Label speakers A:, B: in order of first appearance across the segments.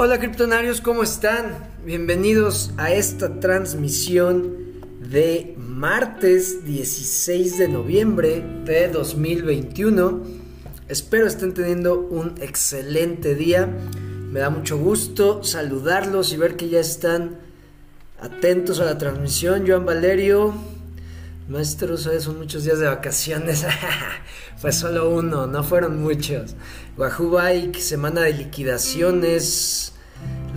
A: Hola criptonarios, ¿cómo están? Bienvenidos a esta transmisión de martes 16 de noviembre de 2021. Espero estén teniendo un excelente día. Me da mucho gusto saludarlos y ver que ya están atentos a la transmisión. Joan Valerio, maestro, son muchos días de vacaciones. Fue solo uno, no fueron muchos. Wahoo Bike, semana de liquidaciones.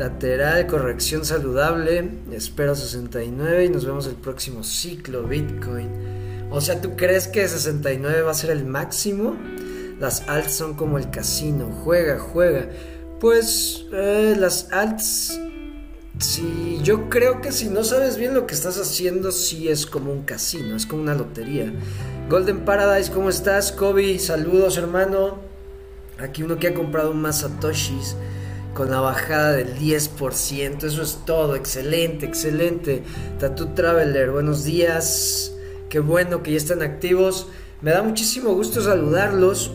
A: Lateral, corrección saludable. Espero 69 y nos vemos el próximo ciclo Bitcoin. O sea, ¿tú crees que 69 va a ser el máximo? Las alts son como el casino. Juega, juega. Pues eh, las alts... Sí, yo creo que si no sabes bien lo que estás haciendo, sí es como un casino, es como una lotería. Golden Paradise, ¿cómo estás? Kobe, saludos hermano. Aquí uno que ha comprado más satoshis con la bajada del 10%. Eso es todo. Excelente, excelente. Tattoo Traveler, buenos días. Qué bueno que ya están activos. Me da muchísimo gusto saludarlos.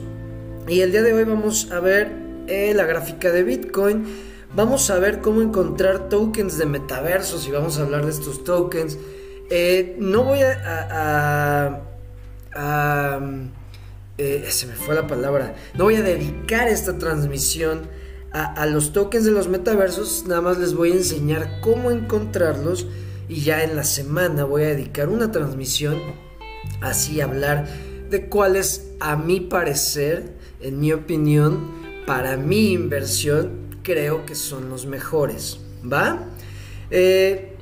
A: Y el día de hoy vamos a ver eh, la gráfica de Bitcoin. Vamos a ver cómo encontrar tokens de metaversos y vamos a hablar de estos tokens. Eh, no voy a... a, eh, se me fue la palabra. No voy a dedicar esta transmisión a, los tokens de los metaversos, nada más les voy a enseñar cómo encontrarlos y ya en la semana voy a dedicar una transmisión así hablar de cuáles a mi parecer, en mi opinión, para mi inversión, creo que son los mejores. ¿Va? Eh,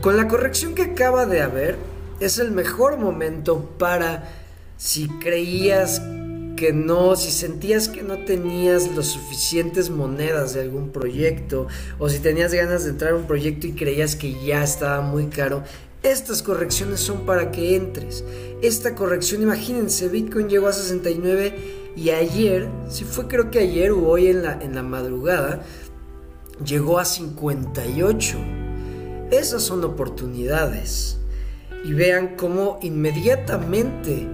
A: con la corrección que acaba de haber, es el mejor momento para si creías que no, si sentías que no tenías las suficientes monedas de algún proyecto o si tenías ganas de entrar a un proyecto y creías que ya estaba muy caro, estas correcciones son para que entres. Esta corrección, imagínense, Bitcoin llegó a 69 y ayer, si fue creo que ayer o hoy en la, en la madrugada, llegó a 58. Esas son oportunidades. Y vean cómo inmediatamente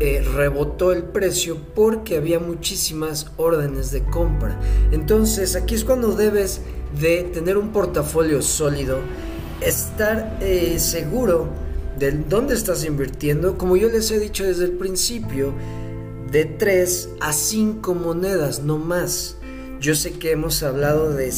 A: eh, rebotó el precio porque había muchísimas órdenes de compra. Entonces aquí es cuando debes de tener un portafolio sólido, estar eh, seguro de dónde estás invirtiendo, como yo les he dicho desde el principio, de 3 a 5 monedas, no más. Yo sé que hemos hablado de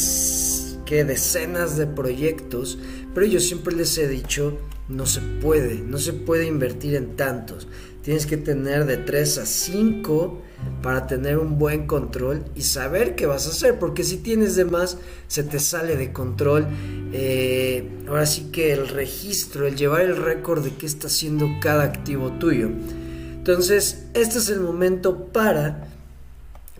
A: que decenas de proyectos, pero yo siempre les he dicho, no se puede, no se puede invertir en tantos. Tienes que tener de 3 a 5 para tener un buen control y saber qué vas a hacer, porque si tienes de más, se te sale de control. Eh, ahora sí que el registro, el llevar el récord de qué está haciendo cada activo tuyo. Entonces, este es el momento para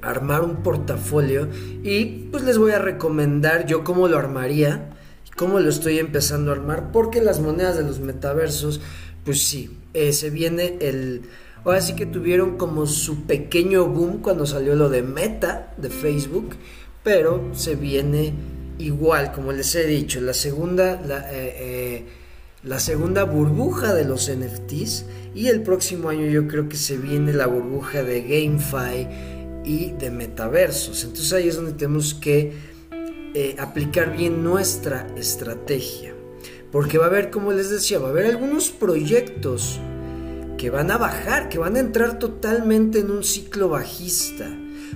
A: armar un portafolio y pues les voy a recomendar yo cómo lo armaría, cómo lo estoy empezando a armar, porque las monedas de los metaversos, pues sí, eh, se viene el... Ahora sí que tuvieron como su pequeño boom cuando salió lo de Meta de Facebook, pero se viene igual, como les he dicho, la segunda, la, eh, eh, segunda burbuja de los NFTs y el próximo año yo creo que se viene la burbuja de GameFi y de metaversos. Entonces ahí es donde tenemos que aplicar bien nuestra estrategia. Porque va a haber, como les decía, va a haber algunos proyectos que van a bajar, que van a entrar totalmente en un ciclo bajista.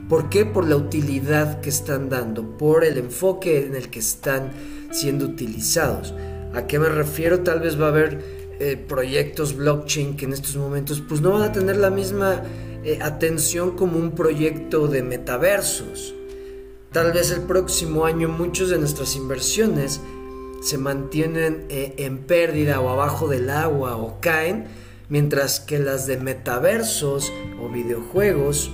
A: ¿Por qué? Por la utilidad que están dando, por el enfoque en el que están siendo utilizados. ¿A qué me refiero? Tal vez va a haber eh, proyectos blockchain que en estos momentos pues no van a tener la misma eh, atención como un proyecto de metaversos. Tal vez el próximo año muchos de nuestras inversiones se mantienen eh, en pérdida o abajo del agua o caen, mientras que las de metaversos o videojuegos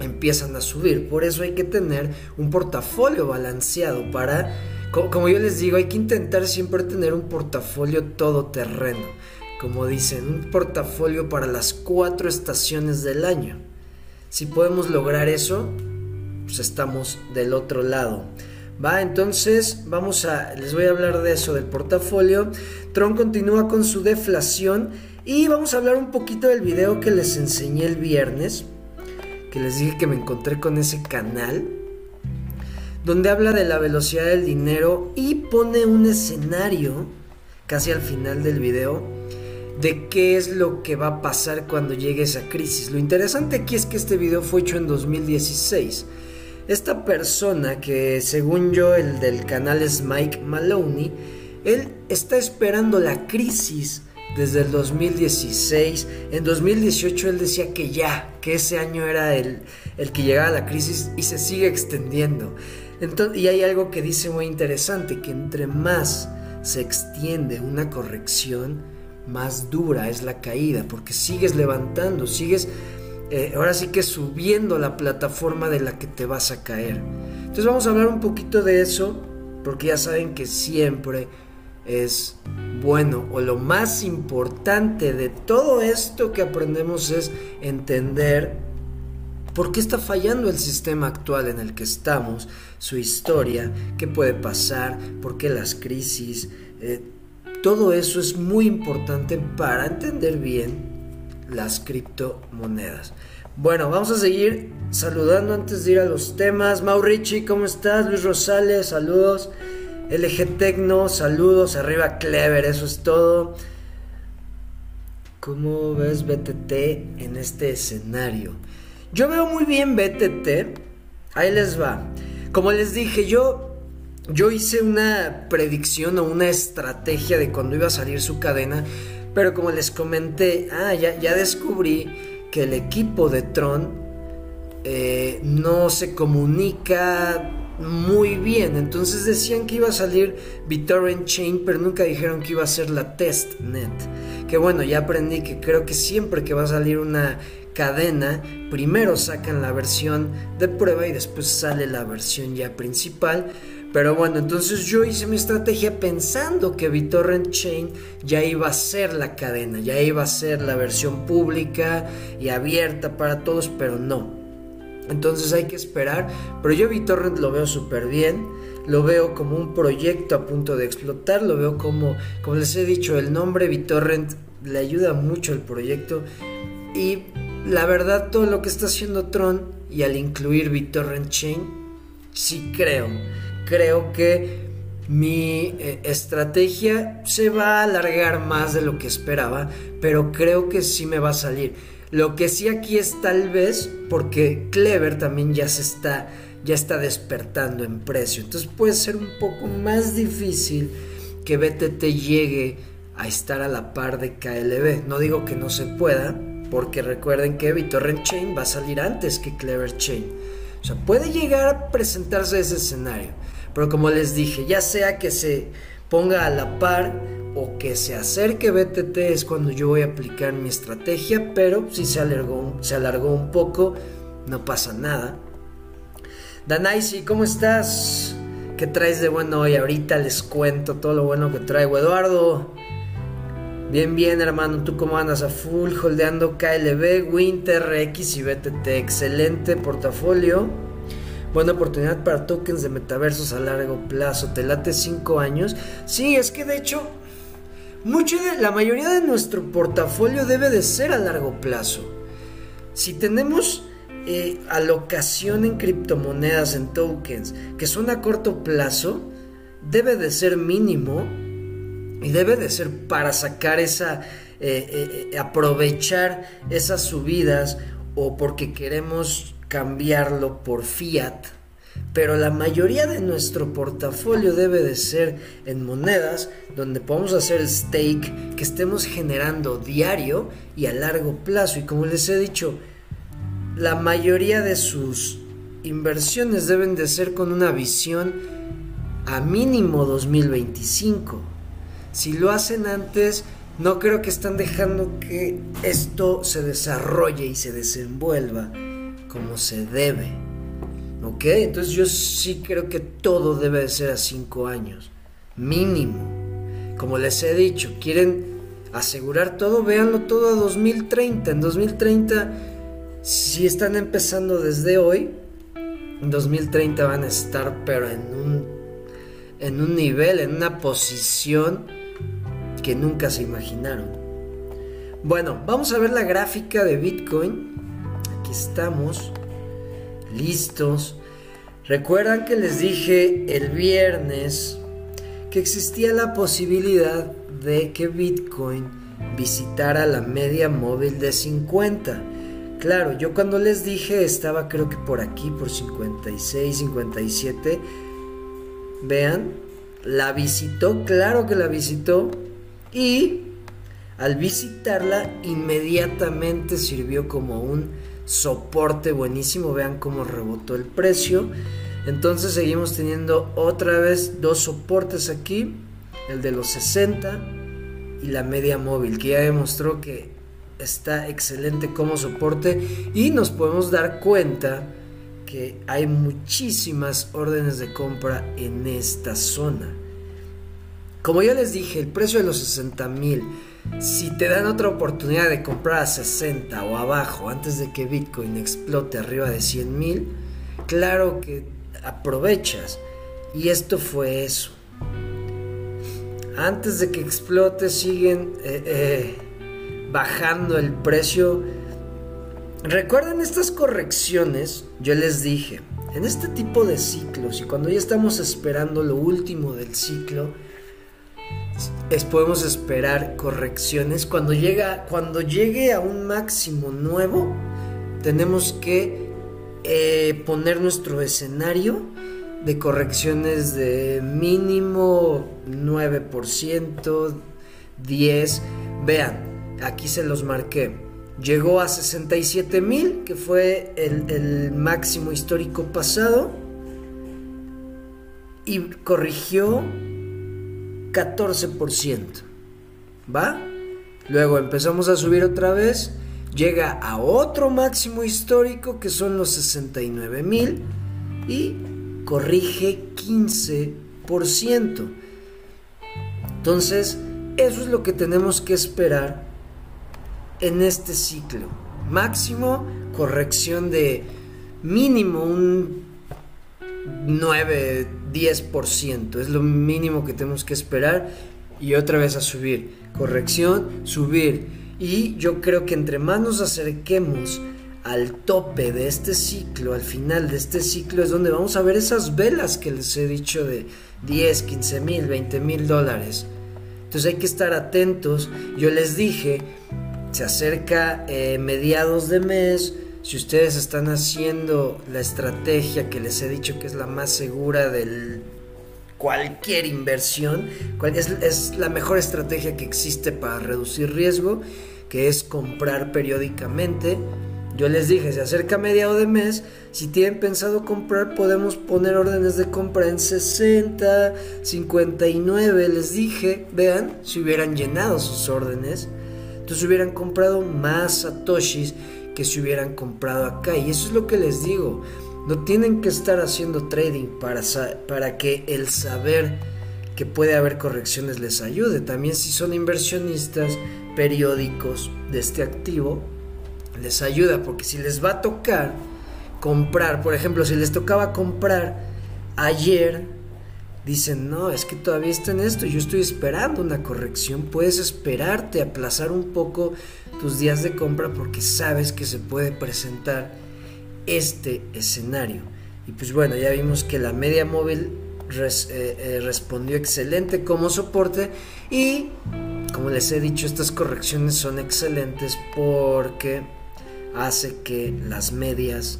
A: empiezan a subir. Por eso hay que tener un portafolio balanceado para, como yo les digo, hay que intentar siempre tener un portafolio todoterreno. Como dicen, un portafolio para las cuatro estaciones del año. Si podemos lograr eso, pues estamos del otro lado. Va, entonces vamos a, les voy a hablar de eso, del portafolio. Tron continúa con su deflación y vamos a hablar un poquito del video que les enseñé el viernes, que les dije que me encontré con ese canal. donde habla de la velocidad del dinero y pone un escenario, casi al final del video, de qué es lo que va a pasar cuando llegue esa crisis. Lo interesante aquí es que este video fue hecho en 2016. Esta persona, que según yo el del canal es Mike Maloney, él está esperando la crisis desde el 2016. En 2018 él decía que ya, que ese año era el, el que llegaba la crisis y se sigue extendiendo. Entonces, y hay algo que dice muy interesante, que entre más se extiende una corrección, más dura es la caída, porque sigues levantando, sigues eh, ahora sí que subiendo la plataforma de la que te vas a caer. Entonces vamos a hablar un poquito de eso, porque ya saben que siempre es bueno o lo más importante de todo esto que aprendemos es entender por qué está fallando el sistema actual en el que estamos, su historia, qué puede pasar, por qué las crisis. Eh, todo eso es muy importante para entender bien las criptomonedas. Bueno, vamos a seguir saludando antes de ir a los temas. Maurici, ¿cómo estás? Luis Rosales, saludos. LG Tecno, saludos. Arriba Clever, eso es todo. ¿Cómo ves BTT en este escenario? Yo veo muy bien BTT. Ahí les va. Como les dije, yo yo hice una predicción o una estrategia de cuando iba a salir su cadena pero como les comenté, ah, ya, descubrí que el equipo de Tron eh, no se comunica muy bien. Entonces decían que iba a salir BitTorrent Chain, pero nunca dijeron que iba a ser la testnet. Que bueno, ya aprendí que creo que siempre que va a salir una cadena, primero sacan la versión de prueba y después sale la versión ya principal. Pero bueno, entonces yo hice mi estrategia pensando que BitTorrent Chain ya iba a ser la cadena, ya iba a ser la versión pública y abierta para todos, pero no. Entonces hay que esperar, pero yo BitTorrent lo veo súper bien, lo veo como un proyecto a punto de explotar, lo veo como, como les he dicho, el nombre BitTorrent le ayuda mucho al proyecto y la verdad todo lo que está haciendo Tron y al incluir BitTorrent Chain, sí creo creo que mi eh, estrategia se va a alargar más de lo que esperaba, pero creo que sí me va a salir. Lo que sí aquí es tal vez porque Clever también ya se está ya está despertando en precio. Entonces puede ser un poco más difícil que BTT llegue a estar a la par de KLB. No digo que no se pueda, porque recuerden que BitTorrent Chain va a salir antes que Clever Chain. O sea, puede llegar a presentarse ese escenario. Pero como les dije, ya sea que se ponga a la par o que se acerque BTT es cuando yo voy a aplicar mi estrategia, pero si se alargó, un poco, no pasa nada. Danaisi, ¿cómo estás? ¿Qué traes de bueno hoy? Ahorita les cuento todo lo bueno que traigo. Eduardo, bien, bien, hermano. ¿Tú cómo andas? A full, holdeando KLB, Winter, X y BTT. Excelente portafolio. Buena oportunidad para tokens de metaversos a largo plazo. ¿Te late 5 años? Sí, es que de hecho, mucho de, la mayoría de nuestro portafolio debe de ser a largo plazo. Si tenemos eh, alocación en criptomonedas, en tokens, que son a corto plazo, debe de ser mínimo y debe de ser para sacar esa, eh, eh, aprovechar esas subidas o porque queremos cambiarlo por fiat, pero la mayoría de nuestro portafolio debe de ser en monedas donde podemos hacer stake que estemos generando diario y a largo plazo. Y como les he dicho, la mayoría de sus inversiones deben de ser con una visión a mínimo 2025. Si lo hacen antes, no creo que están dejando que esto se desarrolle y se desenvuelva como se debe. ¿Ok? Entonces yo sí creo que todo debe de ser a 5 años. Mínimo. Como les he dicho, quieren asegurar todo, véanlo todo a 2030. En 2030, si están empezando desde hoy, en 2030 van a estar, pero en un, en un nivel, en una posición que nunca se imaginaron. Bueno, vamos a ver la gráfica de Bitcoin estamos listos. Recuerdan que les dije el viernes que existía la posibilidad de que Bitcoin visitara la media móvil de 50. Claro, yo cuando les dije estaba creo que por aquí, por 56, 57. Vean, la visitó, claro que la visitó. Y al visitarla inmediatamente sirvió como un soporte buenísimo. Vean cómo rebotó el precio. Entonces seguimos teniendo otra vez dos soportes aquí. El de los 60 y la media móvil que ya demostró que está excelente como soporte y nos podemos dar cuenta que hay muchísimas órdenes de compra en esta zona. Como ya les dije, el precio de los 60 mil, si te dan otra oportunidad de comprar a 60 o abajo antes de que Bitcoin explote arriba de 100 mil, claro que aprovechas. Y esto fue eso. Antes de que explote siguen eh, eh, bajando el precio. Recuerden estas correcciones, yo les dije, en este tipo de ciclos y cuando ya estamos esperando lo último del ciclo, es, podemos esperar correcciones. Cuando, llega, cuando llegue a un máximo nuevo, tenemos que eh, poner nuestro escenario de correcciones de mínimo 9%, 10%. Vean, aquí se los marqué. Llegó a 67 mil, que fue el, el máximo histórico pasado, y corrigió 14%. ¿Va? Luego empezamos a subir otra vez. Llega a otro máximo histórico que son los 69 mil y corrige 15%. Entonces, eso es lo que tenemos que esperar en este ciclo. Máximo corrección de mínimo un 9, 10%. Es lo mínimo que tenemos que esperar. Y otra vez a subir. Corrección, subir. Y yo creo que entre más nos acerquemos al tope de este ciclo, al final de este ciclo, es donde vamos a ver esas velas que les he dicho de 10, 15 mil, 20 mil dólares. Entonces hay que estar atentos. Yo les dije, se acerca eh, mediados de mes. Si ustedes están haciendo la estrategia que les he dicho que es la más segura de cualquier inversión, es, es la mejor estrategia que existe para reducir riesgo, que es comprar periódicamente. Yo les dije, se acerca mediado de mes, si tienen pensado comprar podemos poner órdenes de compra en 60, 59, les dije, vean, si hubieran llenado sus órdenes, entonces hubieran comprado más satoshis que si hubieran comprado acá. Y eso es lo que les digo, no tienen que estar haciendo trading para, para que el saber que puede haber correcciones les ayude. También si son inversionistas periódicos de este activo, les ayuda, porque si les va a tocar comprar, por ejemplo, si les tocaba comprar ayer, dicen, no, es que todavía está en esto, yo estoy esperando una corrección, puedes esperarte, aplazar un poco tus días de compra porque sabes que se puede presentar este escenario. Y pues bueno, ya vimos que la media móvil eh, eh, respondió excelente como soporte y como les he dicho, estas correcciones son excelentes porque hace que las medias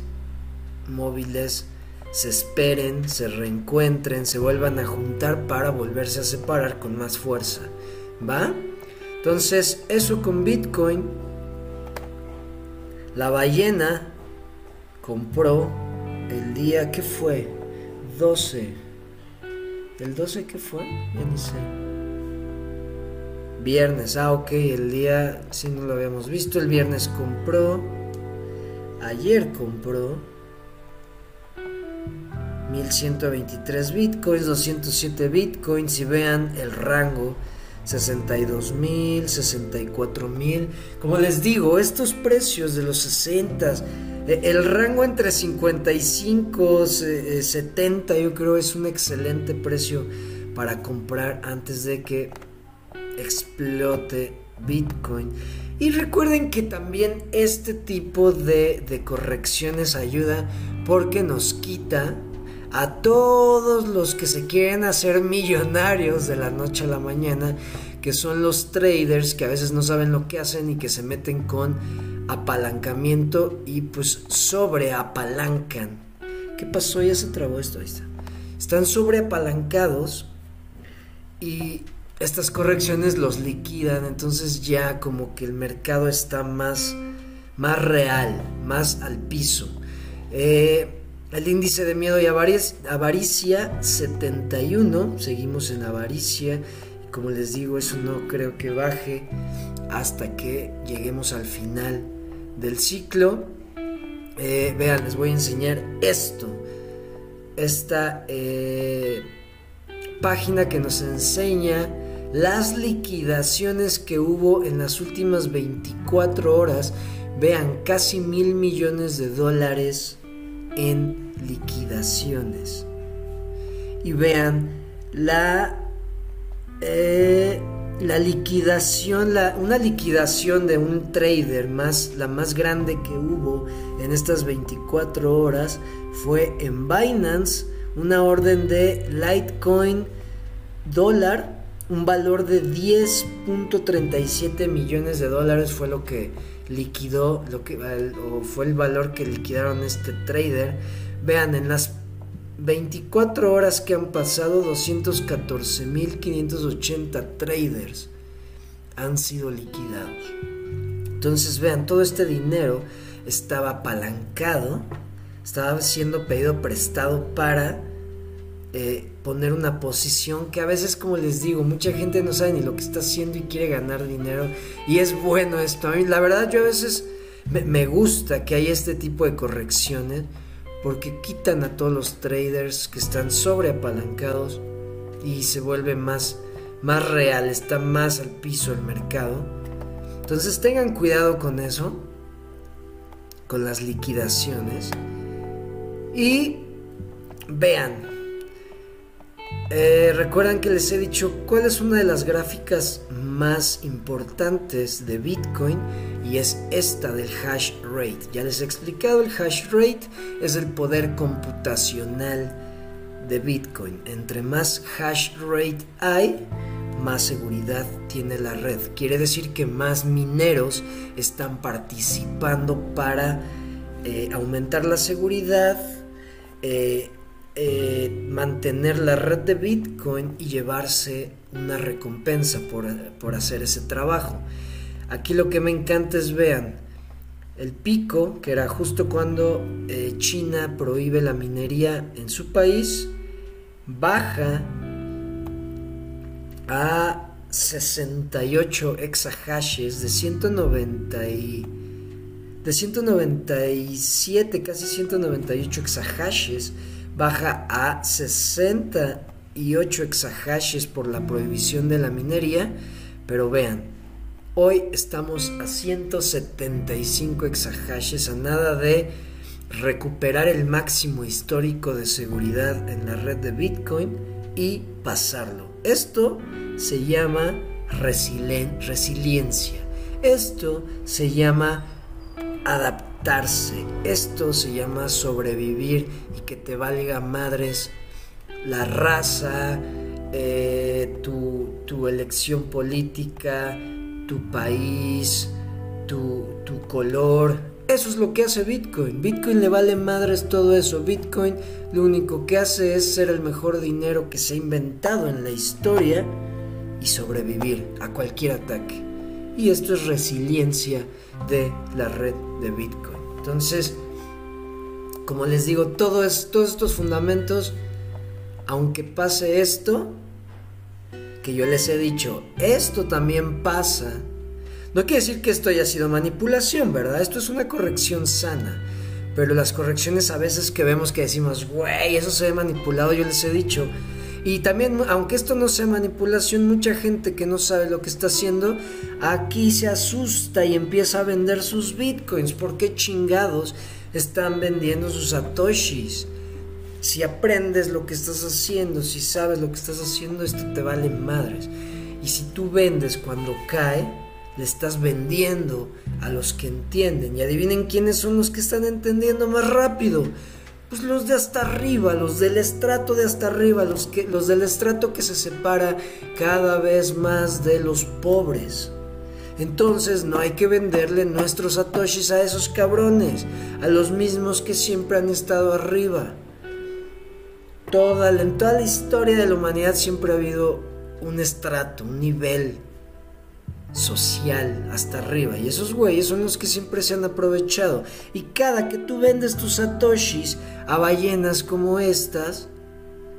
A: móviles se esperen, se reencuentren, se vuelvan a juntar para volverse a separar con más fuerza. ¿Va? Entonces, eso con Bitcoin. La ballena compró el día que fue 12. ¿El 12 qué fue? Ya. Viernes, ah, ok, el día, si no lo habíamos visto, el viernes compró ayer compró 1123 bitcoins, 207 bitcoins y vean el rango 62 mil, 64 mil. Como les digo, estos precios de los 60, e, el rango entre 55, 70 e, yo creo es un excelente precio para comprar antes de que explote Bitcoin. Y recuerden que también este tipo de, correcciones ayuda porque nos quita a todos los que se quieren hacer millonarios de la noche a la mañana, que son los traders que a veces no saben lo que hacen y que se meten con apalancamiento y pues sobreapalancan. ¿Qué pasó? Ya se trabó esto, ahí está. Están sobreapalancados y estas correcciones los liquidan, entonces ya como que el mercado está más, más real, más al piso. Eh, el índice de miedo y avaricia, 71, seguimos en avaricia. Como les digo, eso no creo que baje hasta que lleguemos al final del ciclo. Eh, vean, les voy a enseñar esto. Esta eh, página que nos enseña las liquidaciones que hubo en las últimas 24 horas. Vean, casi mil millones de dólares en liquidaciones. Y vean la, eh, la liquidación, la, una liquidación de un trader más, la más grande que hubo en estas 24 horas fue en Binance, una orden de Litecoin dólar, un valor de 10.37 millones de dólares fue lo que liquidó lo que o fue el valor que liquidaron este trader. Vean, en las 24 horas que han pasado, 214.580 traders han sido liquidados. Entonces, vean, todo este dinero estaba apalancado, estaba siendo pedido prestado para eh, poner una posición que a veces, como les digo, mucha gente no sabe ni lo que está haciendo y quiere ganar dinero. Y es bueno esto. A mí, la verdad, yo a veces me, gusta que haya este tipo de correcciones porque quitan a todos los traders que están sobreapalancados y se vuelve más, más real, está más al piso el mercado. Entonces tengan cuidado con eso, con las liquidaciones. Y vean, eh, recuerdan que les he dicho cuál es una de las gráficas más importantes de Bitcoin y es esta del hash rate. Ya les he explicado, el hash rate es el poder computacional de Bitcoin. Entre más hash rate hay, más seguridad tiene la red. Quiere decir que más mineros están participando para eh, aumentar la seguridad, eh, eh, mantener la red de Bitcoin y llevarse una recompensa por, hacer ese trabajo. Aquí lo que me encanta es, vean, el pico, que era justo cuando eh, China prohíbe la minería en su país, baja a 68 exahashes de 190 de 197, casi 198 exahashes baja a 68 exahashes por la prohibición de la minería, pero vean, hoy estamos a 175 exahashes, a nada de recuperar el máximo histórico de seguridad en la red de Bitcoin y pasarlo. Esto se llama resiliencia. Esto se llama Esto se llama sobrevivir y que te valga madres la raza, eh, tu, elección política, tu país, tu, tu color. Eso es lo que hace Bitcoin. Bitcoin le vale madres todo eso. Bitcoin lo único que hace es ser el mejor dinero que se ha inventado en la historia y sobrevivir a cualquier ataque. Y esto es resiliencia de la red de Bitcoin. Entonces, como les digo, todos estos fundamentos, aunque pase esto, que yo les he dicho, esto también pasa. No quiere decir que esto haya sido manipulación, ¿verdad? Esto es una corrección sana. Pero las correcciones a veces que vemos que decimos, güey, eso se ve manipulado, yo les he dicho, y también, aunque esto no sea manipulación, mucha gente que no sabe lo que está haciendo, aquí se asusta y empieza a vender sus bitcoins. ¿Por qué chingados están vendiendo sus satoshis? Si aprendes lo que estás haciendo, si sabes lo que estás haciendo, esto te vale madres. Y si tú vendes cuando cae, le estás vendiendo a los que entienden. Y adivinen quiénes son los que están entendiendo más rápido Pues los de hasta arriba, los del estrato de hasta arriba, los, que, los del estrato que se separa cada vez más de los pobres. Entonces no hay que venderle nuestros satoshis a esos cabrones, a los mismos que siempre han estado arriba. Toda, en toda la historia de la humanidad siempre ha habido un estrato, un nivel social hasta arriba. Y esos güeyes son los que siempre se han aprovechado. Y cada que tú vendes tus satoshis a ballenas como estas,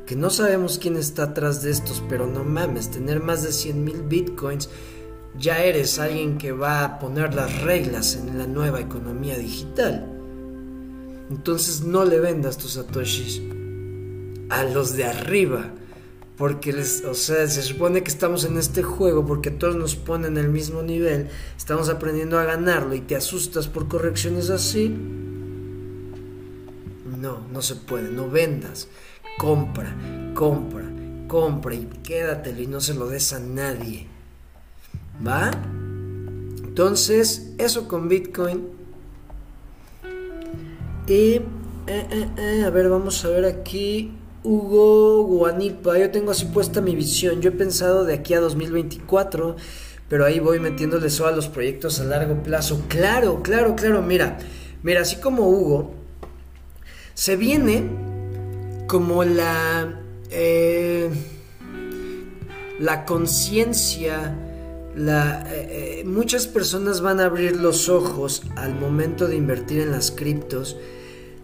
A: que no sabemos quién está atrás de estos, pero no mames, tener más de 100 mil bitcoins, ya eres alguien que va a poner las reglas en la nueva economía digital. Entonces no le vendas tus satoshis a los de arriba. Porque les, o sea, se supone que estamos en este juego porque todos nos ponen el mismo nivel, estamos aprendiendo a ganarlo y te asustas por correcciones así. No, no se puede, no vendas. Compra, compra, compra y quédatelo y no se lo des a nadie. ¿Va? Entonces, eso con Bitcoin. Y, eh, eh, eh, a ver, vamos a ver aquí. Hugo Guanipa, yo tengo así puesta mi visión. Yo he pensado de aquí a 2024, pero ahí voy metiéndole eso a los proyectos a largo plazo. Claro, claro, claro. Mira, mira, así como Hugo, se viene como la. la conciencia la, eh, eh, muchas personas van a abrir los ojos al momento de invertir en las criptos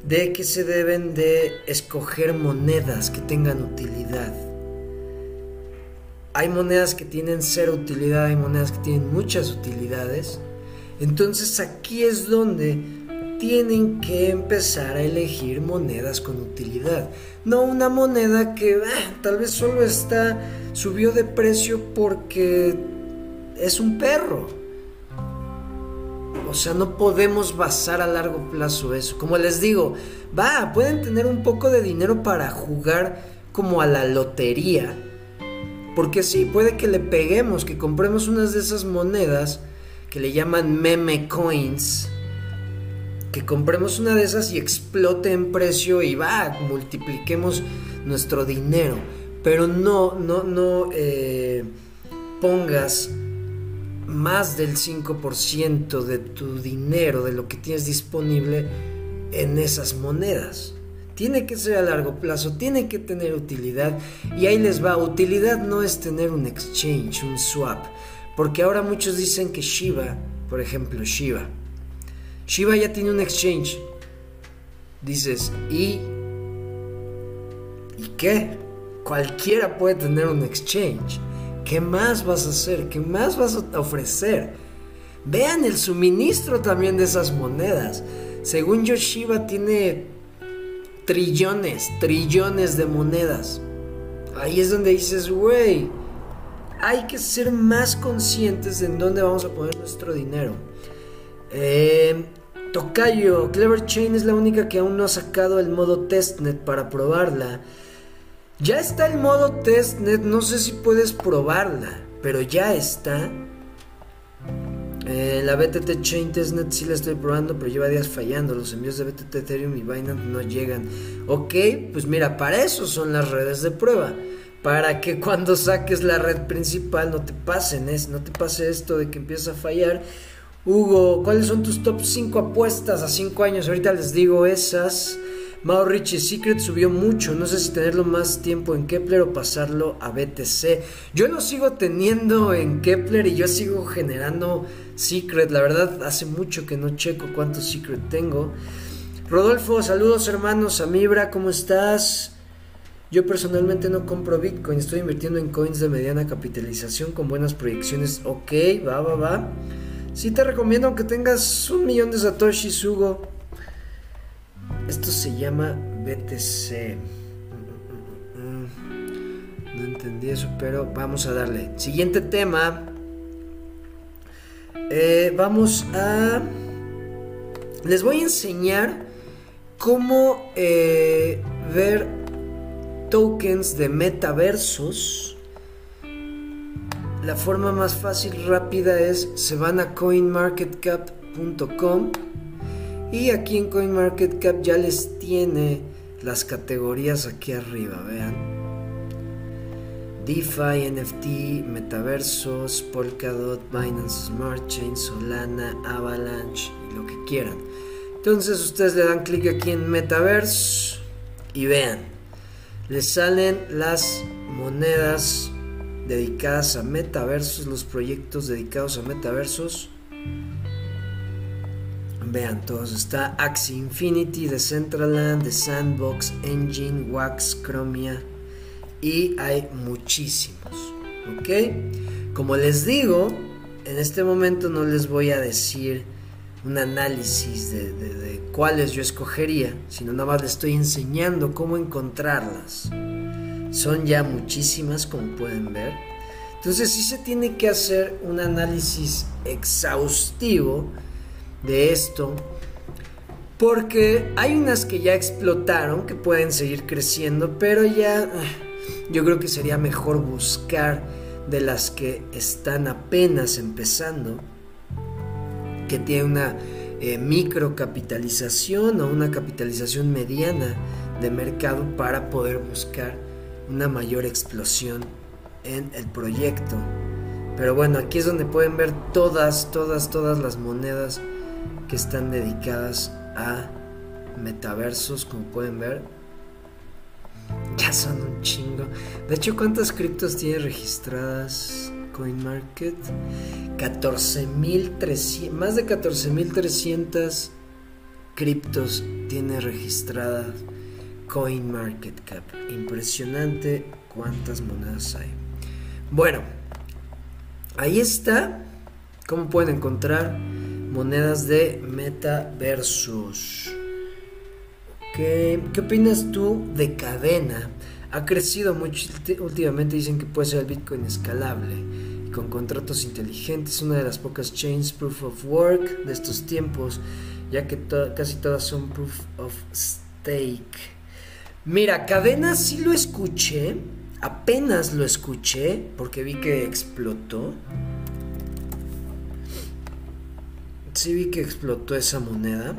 A: de que se deben de escoger monedas que tengan utilidad. Hay monedas que tienen cero utilidad, hay monedas que tienen muchas utilidades. Entonces aquí es donde tienen que empezar a elegir monedas con utilidad. No una moneda que ah, tal vez solo está subió de precio porque es un perro. O sea, no podemos basar a largo plazo eso. Como les digo, va, pueden tener un poco de dinero para jugar como a la lotería. Porque sí, puede que le peguemos, que compremos unas de esas monedas que le llaman meme coins. Que compremos una de esas y explote en precio y va, multipliquemos nuestro dinero. Pero no, no, no eh, pongas más del 5% de tu dinero, de lo que tienes disponible en esas monedas. Tiene que ser a largo plazo, tiene que tener utilidad. Y ahí les va, utilidad no es tener un exchange, un swap. Porque ahora muchos dicen que Shiba, por ejemplo, Shiba. Shiba ya tiene un exchange. Dices, ¿y? ¿Y qué? Cualquiera puede tener un exchange. ¿Qué más vas a hacer? ¿Qué más vas a ofrecer? Vean el suministro también de esas monedas. Según Yoshiba tiene trillones, trillones de monedas. Ahí es donde dices, güey, hay que ser más conscientes de en dónde vamos a poner nuestro dinero. Eh, Tokayo, Clever Chain es la única que aún no ha sacado el modo testnet para probarla. Ya está el modo testnet, no sé si puedes probarla, pero ya está. Eh, la BTT Chain Testnet sí la estoy probando, pero lleva días fallando. Los envíos de BTT Ethereum y Binance no llegan. Ok, pues mira, para eso son las redes de prueba. Para que cuando saques la red principal no te pasen, no te pase esto de que empieza a fallar. Hugo, ¿cuáles son tus top 5 apuestas a 5 años? Ahorita les digo esas. Mao Richie Secret subió mucho. No sé si tenerlo más tiempo en Kepler o pasarlo a BTC. Yo lo sigo teniendo en Kepler y yo sigo generando Secret. La verdad, hace mucho que no checo cuántos Secret tengo. Rodolfo, saludos hermanos. Amibra, ¿cómo estás? Yo personalmente no compro Bitcoin, estoy invirtiendo en coins de mediana capitalización con buenas proyecciones. Ok, va, va, va. Sí te recomiendo que tengas un millón de satoshis, Hugo. Esto se llama BTC. No entendí eso, pero vamos a darle. Siguiente tema. Eh, vamos a... Les voy a enseñar cómo eh, ver tokens de metaversos. La forma más fácil, rápida es se van a coinmarketcap.com y aquí en CoinMarketCap ya les tiene las categorías aquí arriba, vean. DeFi, NFT, metaversos, Polkadot, Binance Smart Chain, Solana, Avalanche y lo que quieran. Entonces ustedes le dan clic aquí en Metaverse y vean, les salen las monedas dedicadas a metaversos, los proyectos dedicados a metaversos. Vean todos, está Axie Infinity, Decentraland, The Sandbox, Engine, Wax, Chromia y hay muchísimos. ¿Ok? Como les digo, en este momento no les voy a decir un análisis de, cuáles yo escogería, sino nada más les estoy enseñando cómo encontrarlas. Son ya muchísimas, como pueden ver. Entonces sí se tiene que hacer un análisis exhaustivo de esto, porque hay unas que ya explotaron, que pueden seguir creciendo, pero ya ah, yo creo que sería mejor buscar de las que están apenas empezando que tiene una eh, microcapitalización o una capitalización mediana de mercado para poder buscar una mayor explosión en el proyecto. Pero bueno, aquí es donde pueden ver todas, todas, todas las monedas están dedicadas a metaversos, como pueden ver. Ya son un chingo. De hecho, ¿cuántas criptos tiene registradas? CoinMarket, 14.300, más de 14.300 criptos tiene registrada CoinMarketCap. Impresionante cuántas monedas hay. Bueno, ahí está. ¿Cómo pueden encontrar monedas de metaversos? ¿Qué, ¿Qué opinas tú de cadena? ha crecido mucho últimamente dicen que puede ser el Bitcoin escalable y con contratos inteligentes una de las pocas chains proof of work de estos tiempos ya que casi todas son proof of stake mira cadena sí lo escuché apenas lo escuché porque vi que explotó sí vi que explotó esa moneda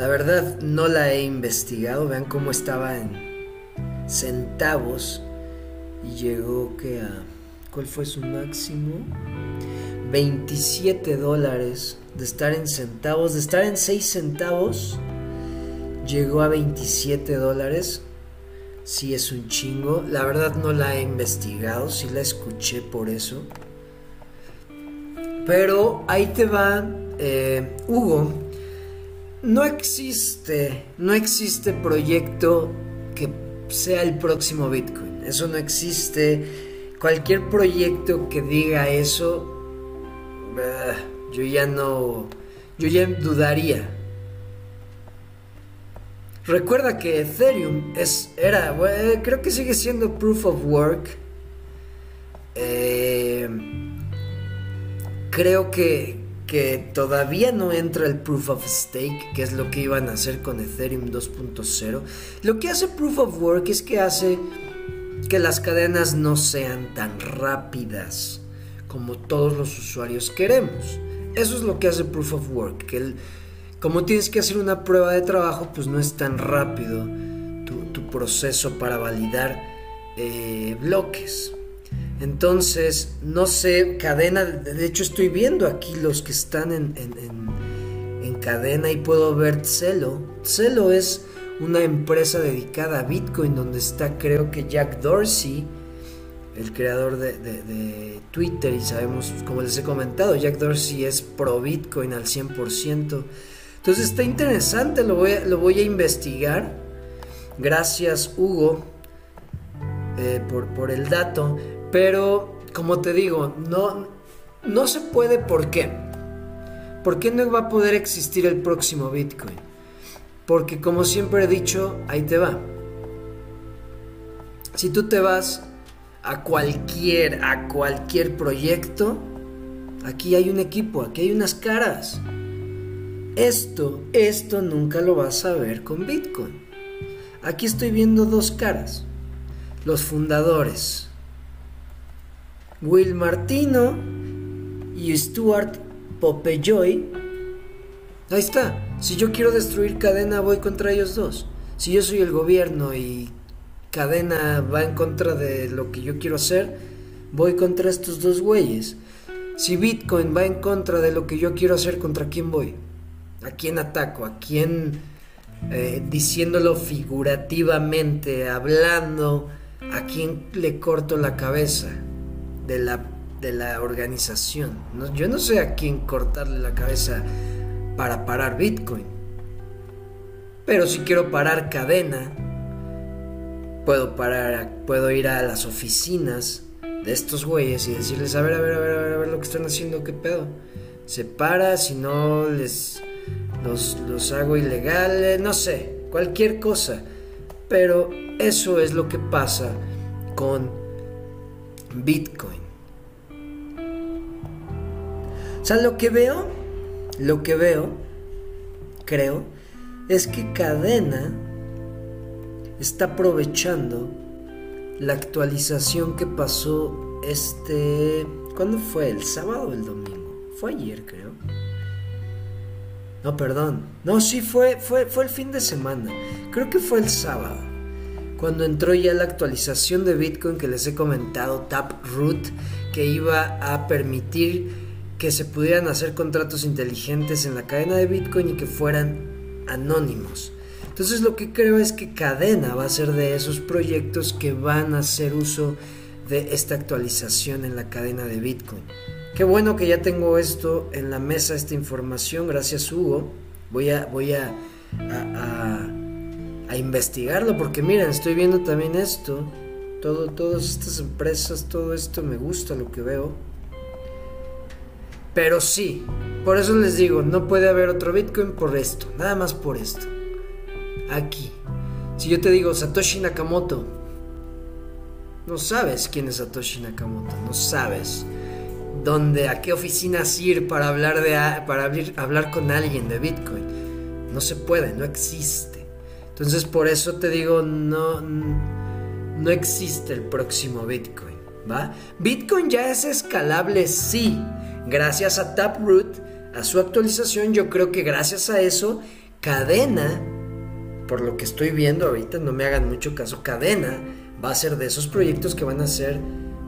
A: la verdad no la he investigado, vean cómo estaba en centavos y llegó que a... ¿Cuál fue su máximo? 27 dólares de estar en centavos, de estar en 6 centavos, llegó a 27 dólares. Sí es un chingo. La verdad no la he investigado, sí la escuché por eso. Pero ahí te va eh, Hugo no existe, no existe proyecto que sea el próximo Bitcoin. Eso no existe. Cualquier proyecto que diga eso, yo ya no, yo ya dudaría. Recuerda que Ethereum es, era, creo que sigue siendo proof of work. Eh, creo que, que todavía no entra el proof of stake, que es lo que iban a hacer con Ethereum 2.0. Lo que hace proof of work es que hace que las cadenas no sean tan rápidas como todos los usuarios queremos. Eso es lo que hace proof of work, que como tienes que hacer una prueba de trabajo, pues no es tan rápido tu, proceso para validar eh, bloques. Entonces, no sé, cadena, de hecho estoy viendo aquí los que están en, cadena y puedo ver Celo. Celo es una empresa dedicada a Bitcoin donde está creo que Jack Dorsey, el creador de, Twitter y sabemos, como les he comentado, Jack Dorsey es pro Bitcoin al 100%. Entonces está interesante, lo voy a, lo voy a investigar. Gracias Hugo eh, por, por el dato. Pero, como te digo, no, no se puede. ¿Por qué? ¿Por qué no va a poder existir el próximo Bitcoin? Porque como siempre he dicho, ahí te va. Si tú te vas a cualquier, a cualquier proyecto, aquí hay un equipo, aquí hay unas caras. Esto, esto nunca lo vas a ver con Bitcoin. Aquí estoy viendo dos caras. Los fundadores, Will Martino y Stuart Popejoy Ahí está. Si yo quiero destruir cadena, voy contra ellos dos. Si yo soy el gobierno y cadena va en contra de lo que yo quiero hacer, voy contra estos dos güeyes. Si Bitcoin va en contra de lo que yo quiero hacer, ¿contra quién voy? ¿A quién ataco? ¿A quién eh, diciéndolo figurativamente, hablando? ¿A quién le corto la cabeza de la, de la organización? yo no sé a quién cortarle la cabeza para parar Bitcoin. Pero si quiero parar cadena, puedo parar, puedo ir a las oficinas de estos güeyes y decirles, a ver, a ver, a ver, a ver, a ver lo que están haciendo, qué pedo. Se para, si no les los, los hago ilegales, no sé, cualquier cosa. Pero eso es lo que pasa con Bitcoin. Lo que veo, lo que veo, creo, es que Cadena está aprovechando la actualización que pasó este... ¿Cuándo fue? ¿El sábado o el domingo? Fue ayer, creo. No, perdón. No, sí, fue, fue, fue el fin de semana. Creo que fue el sábado. Cuando entró ya la actualización de Bitcoin que les he comentado, Taproot, que iba a permitir que se pudieran hacer contratos inteligentes en la cadena de Bitcoin y que fueran anónimos. Entonces lo que creo es que Cadena va a ser de esos proyectos que van a hacer uso de esta actualización en la cadena de Bitcoin. Qué bueno que ya tengo esto en la mesa, esta información, gracias Hugo. Voy a, voy a, a, investigarlo porque miren, estoy viendo también esto. Todo, todas estas empresas, todo esto me gusta lo que veo. Pero sí, por eso les digo, no puede haber otro Bitcoin por esto, nada más por esto. Aquí. Si yo te digo Satoshi Nakamoto, no sabes quién es Satoshi Nakamoto, no sabes dónde, a qué oficinas ir para hablar, de, para hablar con alguien de Bitcoin. No se puede, no existe. Entonces por eso te digo, no, no existe el próximo Bitcoin. ¿va? Bitcoin ya es escalable, sí Gracias a Taproot, a su actualización, yo creo que gracias a eso, Cadena, por lo que estoy viendo ahorita, no me hagan mucho caso, Cadena va a ser de esos proyectos que van a hacer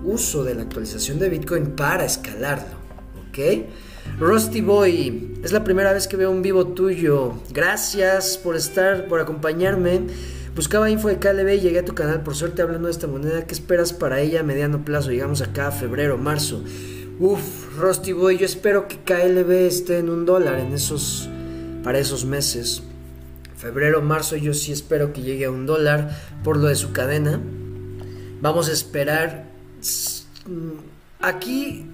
A: uso de la actualización de Bitcoin para escalarlo, ¿ok? Rusty Boy, es la primera vez que veo un vivo tuyo. Gracias por estar, por acompañarme. Buscaba info de KLB y llegué a tu canal. Por suerte hablando de esta moneda, ¿qué esperas para ella a mediano plazo? Llegamos acá a febrero, marzo. Uf, Rusty Boy, yo espero que KLB esté en un dólar en esos, para esos meses. Febrero, marzo, yo sí espero que llegue a un dólar por lo de su cadena. Vamos a esperar. Aquí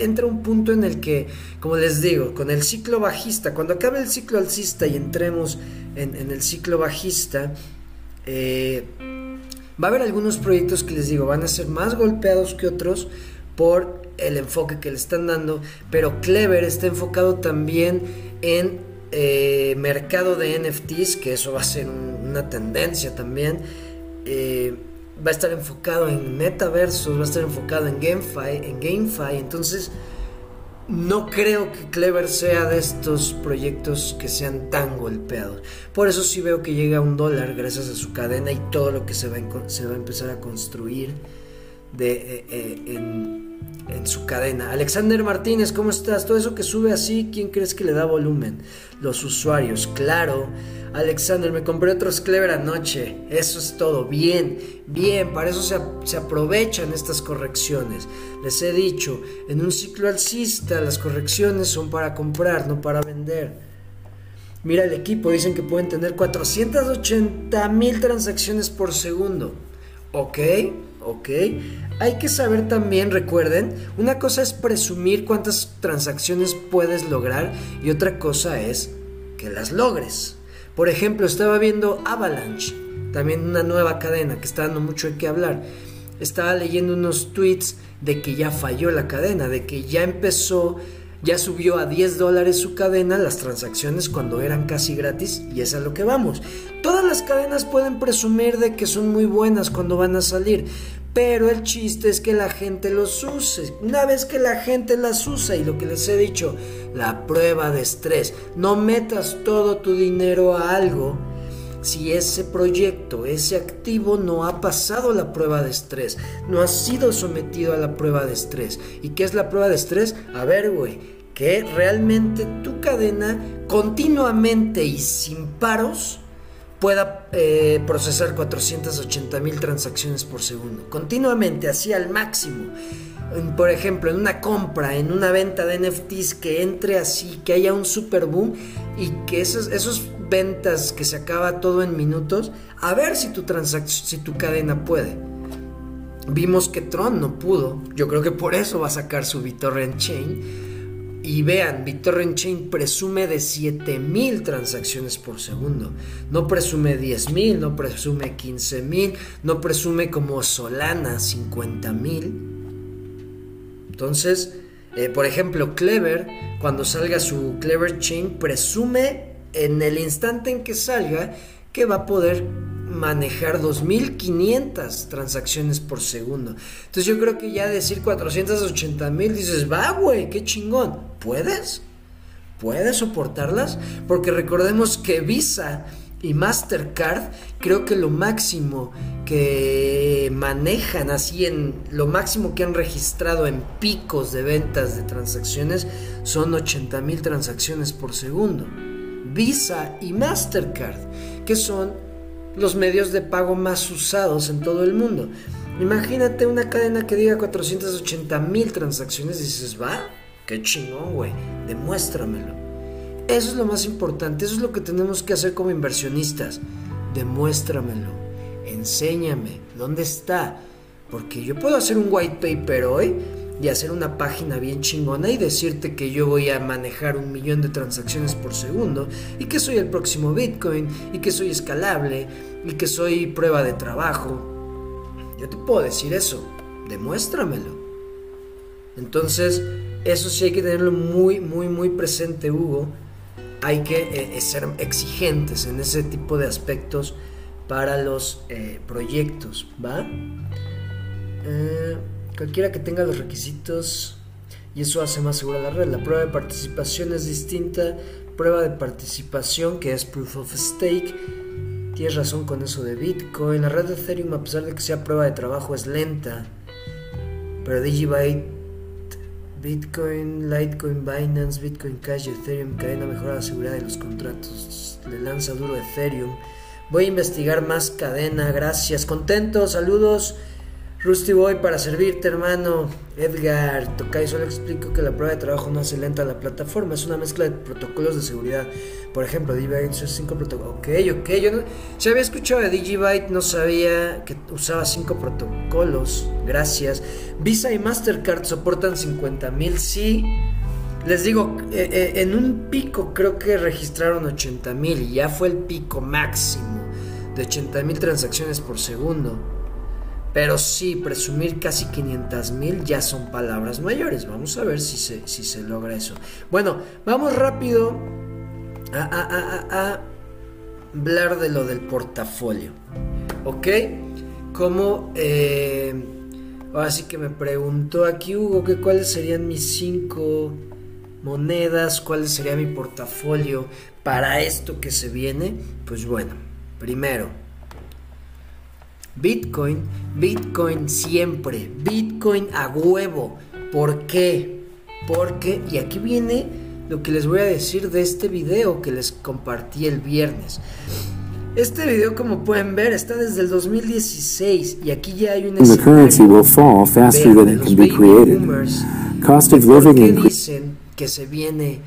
A: entra un punto en el que, como les digo, con el ciclo bajista, cuando acabe el ciclo alcista y entremos en, el ciclo bajista, eh, va a haber algunos proyectos que les digo, van a ser más golpeados que otros por el enfoque que le están dando, pero Clever está enfocado también en eh, mercado de NFTs, que eso va a ser una tendencia también. Eh, va a estar enfocado en metaversos, va a estar enfocado en GameFi, en GameFi, entonces no creo que Clever sea de estos proyectos que sean tan golpeados. Por eso sí veo que llega a un dólar gracias a su cadena y todo lo que se va a, empezar a construir de, eh, en, en su cadena. Alexander Martínez, ¿cómo estás? Todo eso que sube así, ¿quién crees que le da volumen? Los usuarios, claro. Alexander, me compré otros Clever anoche. Eso es todo. Bien, bien. Para eso se, se, aprovechan estas correcciones. Les he dicho, en un ciclo alcista las correcciones son para comprar, no para vender. Mira el equipo, dicen que pueden tener 480 mil transacciones por segundo. ¿Ok? ¿Ok? Hay que saber también, recuerden, una cosa es presumir cuántas transacciones puedes lograr y otra cosa es que las logres. Por ejemplo, estaba viendo Avalanche, también una nueva cadena que está dando mucho de qué hablar. Estaba leyendo unos tweets de que ya falló la cadena, de que ya empezó ya subió a 10 dólares su cadena las transacciones cuando eran casi gratis y es a lo que vamos. Todas las cadenas pueden presumir de que son muy buenas cuando van a salir, Pero el chiste es que la gente los use. Una vez que la gente las usa y lo que les he dicho, la prueba de estrés, no metas todo tu dinero a algo si ese proyecto, ese activo no ha pasado la prueba de estrés, no ha sido sometido a la prueba de estrés. ¿Y qué es la prueba de estrés? A ver, güey, que realmente tu cadena continuamente y sin paros pueda eh, procesar 480 mil transacciones por segundo, continuamente, así al máximo. Por ejemplo, en una compra, en una venta de NFTs que entre así, que haya un super boom y que esos, esos ventas que se acaba todo en minutos, a ver si tu si tu cadena puede. Vimos que Tron no pudo, yo creo que por eso va a sacar su BitTorrent Chain y vean, BitTorrent Chain presume de 7000 transacciones por segundo. No presume 10000, no presume 15000, no presume como Solana 50000. Entonces, eh, por ejemplo, Clever, cuando salga su Clever Chain, presume en el instante en que salga que va a poder manejar 2500 transacciones por segundo. Entonces yo creo que ya decir 480 mil dices, va, güey, qué chingón. ¿Puedes? ¿Puedes soportarlas? Porque recordemos que Visa y Mastercard creo que lo máximo que manejan así en lo máximo que han registrado en picos de ventas de transacciones son 80 mil transacciones por segundo. Visa y Mastercard, que son los medios de pago más usados en todo el mundo. Imagínate una cadena que diga 480 mil transacciones y dices, va, qué chingón, güey, demuéstramelo. Eso es lo más importante, eso es lo que tenemos que hacer como inversionistas. Demuéstramelo, enséñame, ¿dónde está? Porque yo puedo hacer un white paper hoy y hacer una página bien chingona y decirte que yo voy a manejar un millón de transacciones por segundo y que soy el próximo Bitcoin y que soy escalable y que soy prueba de trabajo. Yo te puedo decir eso, demuéstramelo. Entonces, eso sí hay que tenerlo muy, muy, muy presente, Hugo. Hay que eh, eh, ser exigentes en ese tipo de aspectos para los eh, proyectos, ¿va? Cualquiera que tenga los requisitos y eso hace más segura la red. La prueba de participación es distinta. Prueba de participación que es proof of stake. Tienes razón con eso de Bitcoin. La red de Ethereum, a pesar de que sea prueba de trabajo, es lenta. Pero Digibyte, Bitcoin, Litecoin, Binance, Bitcoin Cash Ethereum cadena mejora la seguridad de los contratos. Le lanza duro Ethereum. Voy a investigar más cadena. Gracias. Contento. Saludos. Rusty Boy, para servirte, hermano. Edgar, Tokai, solo explico que la prueba de trabajo no hace lenta la plataforma, es una mezcla de protocolos de seguridad. Por ejemplo, Digibyte usa 5 protocolos. Ok, ok, yo no. Si había escuchado de Digibyte, no sabía que usaba 5 protocolos. Gracias. Visa y Mastercard soportan 50 mil, sí. Les digo, eh, eh, en un pico creo que registraron 80 mil y ya fue el pico máximo de 80 mil transacciones por segundo. Pero sí, presumir casi 500 mil ya son palabras mayores. Vamos a ver si se, si se logra eso. Bueno, vamos rápido a, hablar de lo del portafolio. ¿Ok? Como... Eh, ahora sí que me preguntó aquí Hugo que cuáles serían mis cinco monedas, cuál sería mi portafolio para esto que se viene. Pues bueno, primero Bitcoin, Bitcoin siempre, Bitcoin a huevo. ¿Por qué? Porque, y aquí viene lo que les voy a decir de este video que les compartí el viernes. Este video, como pueden ver, está desde el 2016 y aquí ya hay un
B: The currency will fall faster than it can be created. Cost of living
A: dicen que se viene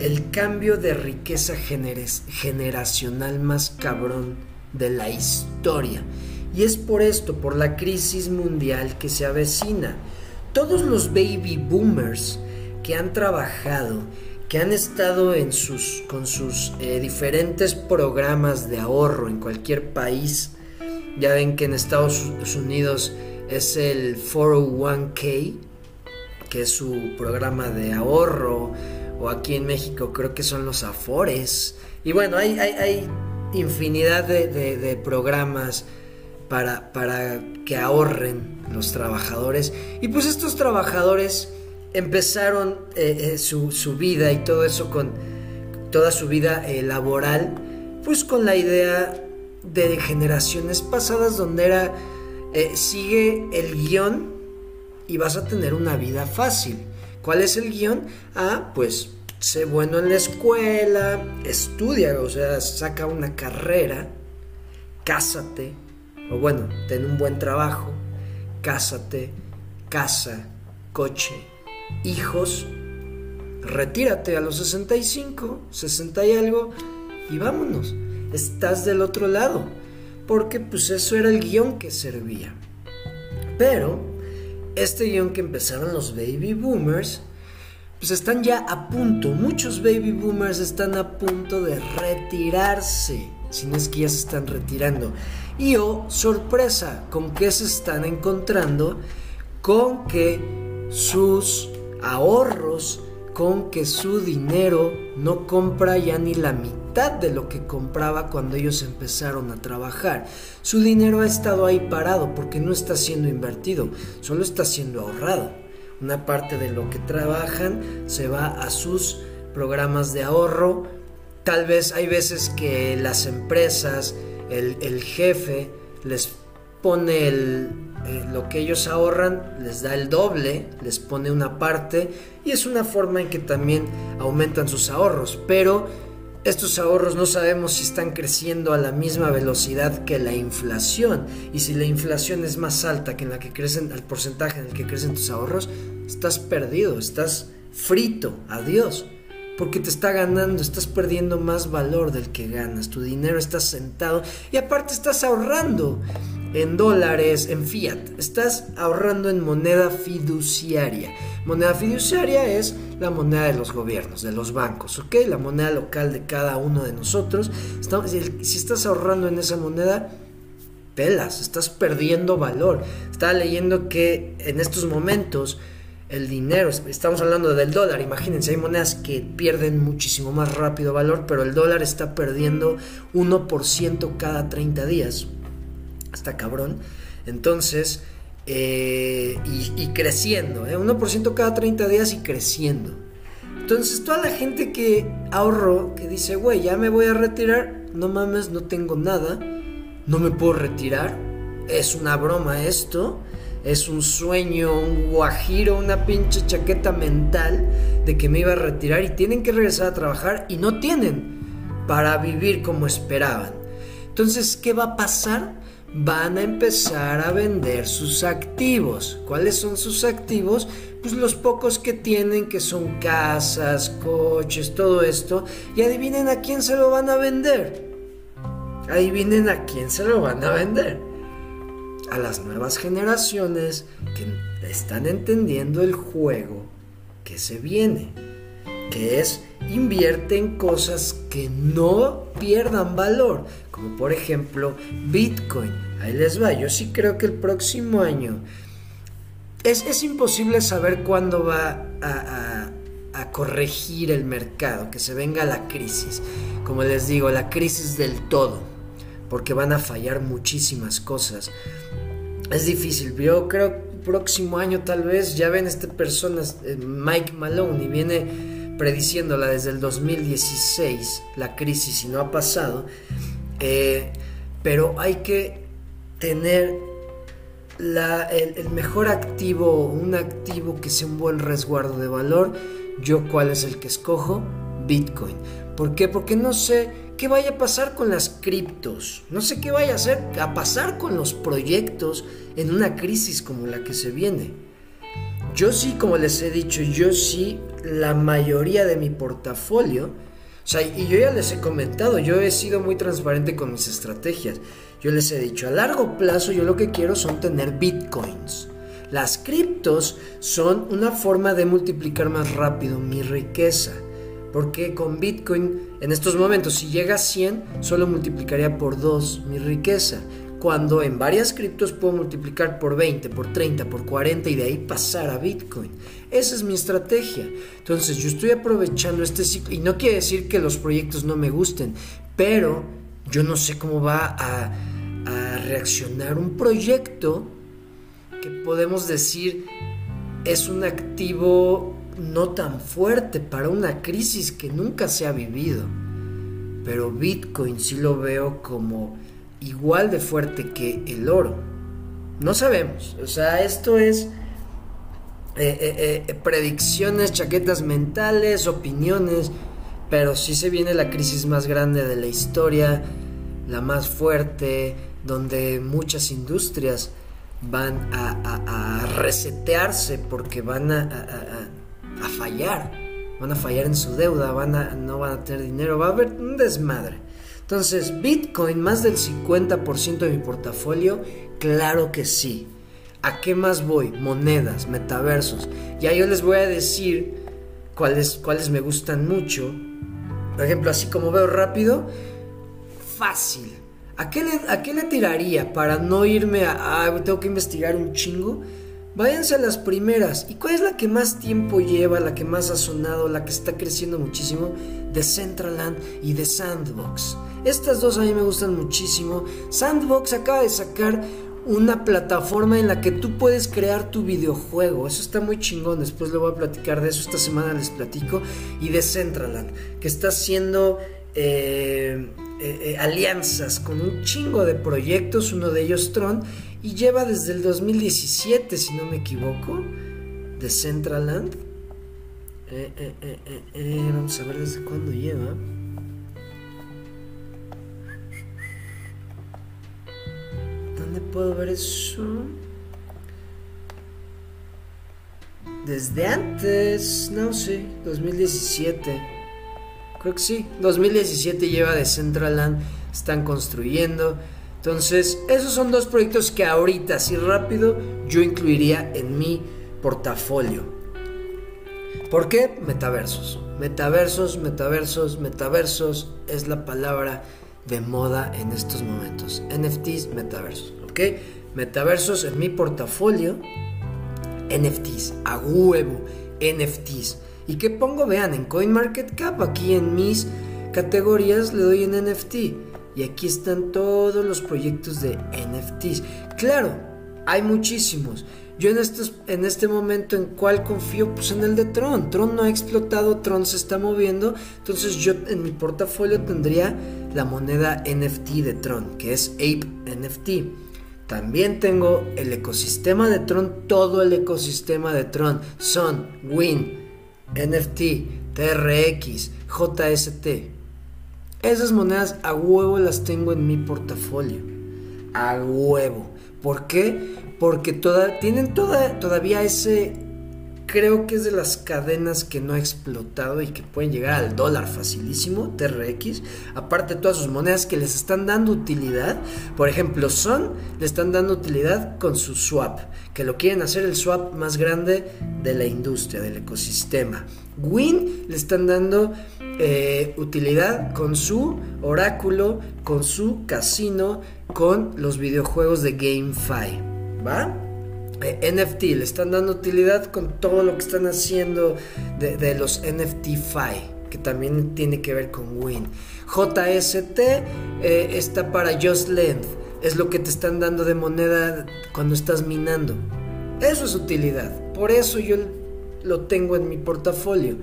A: el cambio de riqueza generacional más cabrón de la historia. Y es por esto, por la crisis mundial que se avecina. Todos los baby boomers que han trabajado, que han estado en sus, con sus eh, diferentes programas de ahorro en cualquier país, ya ven que en Estados Unidos es el 401k, que es su programa de ahorro, o aquí en México creo que son los Afores. Y bueno, hay, hay, infinidad de programas para, para que ahorren los trabajadores. Y pues estos trabajadores empezaron eh, eh, su, su, vida y todo eso con toda su vida eh, laboral, pues con la idea de generaciones pasadas donde era sigue el guion y vas a tener una vida fácil. ¿Cuál es el guion? Ah, pues sé bueno en la escuela, estudia, o sea, saca una carrera, cásate, o bueno, ten un buen trabajo, cásate, casa, coche, hijos, retírate a los 65, 60 y algo y vámonos. Estás del otro lado, porque pues eso era el guion que servía. Pero este guion que empezaron los baby boomers, pues están ya a punto, muchos baby boomers están a punto de retirarse, si no es que ya se están retirando. Y oh, sorpresa, ¿con qué se están encontrando? Con que sus ahorros, con que su dinero no compra ya ni la mitad de lo que compraba cuando ellos empezaron a trabajar. Su dinero ha estado ahí parado porque no está siendo invertido, solo está siendo ahorrado. Una parte de lo que trabajan se va a sus programas de ahorro. Tal vez hay veces que las empresas el, jefe les pone el, eh, lo que ellos ahorran, les da el doble, les pone una parte y es una forma en que también aumentan sus ahorros. Pero estos ahorros no sabemos si están creciendo a la misma velocidad que la inflación. Y si la inflación es más alta que en la que crecen, el porcentaje en el que crecen tus ahorros, estás perdido, estás frito, adiós porque te está ganando, estás perdiendo más valor del que ganas, tu dinero está sentado y aparte estás ahorrando en dólares, en fiat, estás ahorrando en moneda fiduciaria. Moneda fiduciaria es la moneda de los gobiernos, de los bancos, ¿ok? La moneda local de cada uno de nosotros. si estás ahorrando en esa moneda, pelas, estás perdiendo valor. Estaba leyendo que en estos momentos el dinero, estamos hablando del dólar, imagínense, hay monedas que pierden muchísimo más rápido valor, pero el dólar está perdiendo 1% cada 30 días. Hasta cabrón. Entonces, eh, y, creciendo, ¿eh? 1% cada 30 días y creciendo. Entonces, toda la gente que ahorró, que dice, güey, ya me voy a retirar, no mames, no tengo nada, no me puedo retirar, es una broma esto es un sueño, un guajiro, una pinche chaqueta mental de que me iba a retirar y tienen que regresar a trabajar y no tienen para vivir como esperaban. Entonces, ¿qué va a pasar? Van a empezar a vender sus activos. ¿Cuáles son sus activos? Pues los pocos que tienen, que son casas, coches, todo esto. Y adivinen a quién se lo van a vender. Adivinen a quién se lo van a vender a las nuevas generaciones que están entendiendo el juego que se viene, que es invierte en cosas que no pierdan valor, como por ejemplo Bitcoin. Ahí les va, yo sí creo que el próximo año es, es imposible saber cuándo va a, a corregir el mercado, que se venga la crisis. Como les digo, la crisis del todo, porque van a fallar muchísimas cosas es difícil. Yo creo que próximo año tal vez ya ven este personas, eh, Mike Malone, y viene prediciéndola desde el 2016, la crisis, y no ha pasado. Eh, pero hay que tener el, mejor activo, un activo que sea un buen resguardo de valor. Yo cuál es el que escojo? Bitcoin. ¿Por qué? Porque no sé qué vaya a pasar con las criptos. No sé qué vaya a, hacer, a pasar con los proyectos en una crisis como la que se viene. Yo sí, como les he dicho, yo sí, la mayoría de mi portafolio, o sea, y yo ya les he comentado, yo he sido muy transparente con mis estrategias. Yo les he dicho, a largo plazo yo lo que quiero son tener bitcoins. Las criptos son una forma de multiplicar más rápido mi riqueza. Porque con Bitcoin en estos momentos, si llega a 100, solo multiplicaría por 2 mi riqueza. Cuando en varias criptos puedo multiplicar por 20, por 30, por 40 y de ahí pasar a Bitcoin. Esa es mi estrategia. Entonces yo estoy aprovechando este ciclo. Y no quiere decir que los proyectos no me gusten, pero yo no sé cómo va a a reaccionar un proyecto que podemos decir es un activo no tan fuerte para una crisis que nunca se ha vivido. Pero Bitcoin sí lo veo como igual de fuerte que el oro. No sabemos. O sea, esto es eh, eh, eh, predicciones, chaquetas mentales, opiniones. Pero sí se viene la crisis más grande de la historia, la más fuerte, donde muchas industrias van a, resetearse porque van a, fallar, van a fallar en su deuda, van a, no van a tener dinero, va a haber un desmadre. Entonces, Bitcoin, más del 50% de mi portafolio, claro que sí. ¿A qué más voy? Monedas, metaversos. Ya yo les voy a decir cuáles, cuáles me gustan mucho. Por ejemplo, así como veo rápido, fácil. ¿A qué, le, tiraría para no irme a, tengo que investigar un chingo? Váyanse a las primeras. ¿Y cuál es la que más tiempo lleva, la que más ha sonado, la que está creciendo muchísimo? De Centraland y de Sandbox. Estas dos a mí me gustan muchísimo. Sandbox acaba de sacar una plataforma en la que tú puedes crear tu videojuego. Eso está muy chingón. Después le voy a platicar de eso. Esta semana les platico. Y de Centraland, que está haciendo eh, eh, eh, alianzas con un chingo de proyectos. Uno de ellos, Tron. Y lleva desde el 2017, si no me equivoco, de Centraland. vamos a ver desde cuándo lleva. puedo ver eso? Desde antes, no sé, 2017. Creo que sí, 2017 lleva de Centraland, están construyendo. Entonces, esos son dos proyectos que ahorita, así rápido, yo incluiría en mi portafolio. ¿Por qué? Metaversos. Metaversos, metaversos, metaversos es la palabra de moda en estos momentos. NFTs, metaversos. Metaversos en mi portafolio, NFTs, a huevo, NFTs. ¿Y qué pongo? Vean, en CoinMarketCap, aquí en mis categorías le doy en NFT. Y aquí están todos los proyectos de NFTs. Claro, hay muchísimos. Yo en, estos, en este momento, ¿en cuál confío? Pues en el de Tron. Tron no ha explotado, Tron se está moviendo. Entonces yo en mi portafolio tendría la moneda NFT de Tron, que es Ape NFT. También tengo el ecosistema de Tron, todo el ecosistema de Tron. Son Win, NFT, TRX, JST. Esas monedas a huevo las tengo en mi portafolio. A huevo. ¿Por qué? Porque toda, tienen toda, todavía ese creo que es de las cadenas que no ha explotado y que pueden llegar al dólar facilísimo, TRX. Aparte todas sus monedas que les están dando utilidad. Por ejemplo, Son le están dando utilidad con su swap, que lo quieren hacer el swap más grande de la industria, del ecosistema. Win le están dando eh, utilidad con su oráculo, con su casino, con los videojuegos de GameFi. ¿Va? Eh, NFT, le están dando utilidad con todo lo que están haciendo de, los NFT FI, que también tiene que ver con Win. JST eh, está para Just Length, es lo que te están dando de moneda cuando estás minando. Eso es utilidad, por eso yo lo tengo en mi portafolio.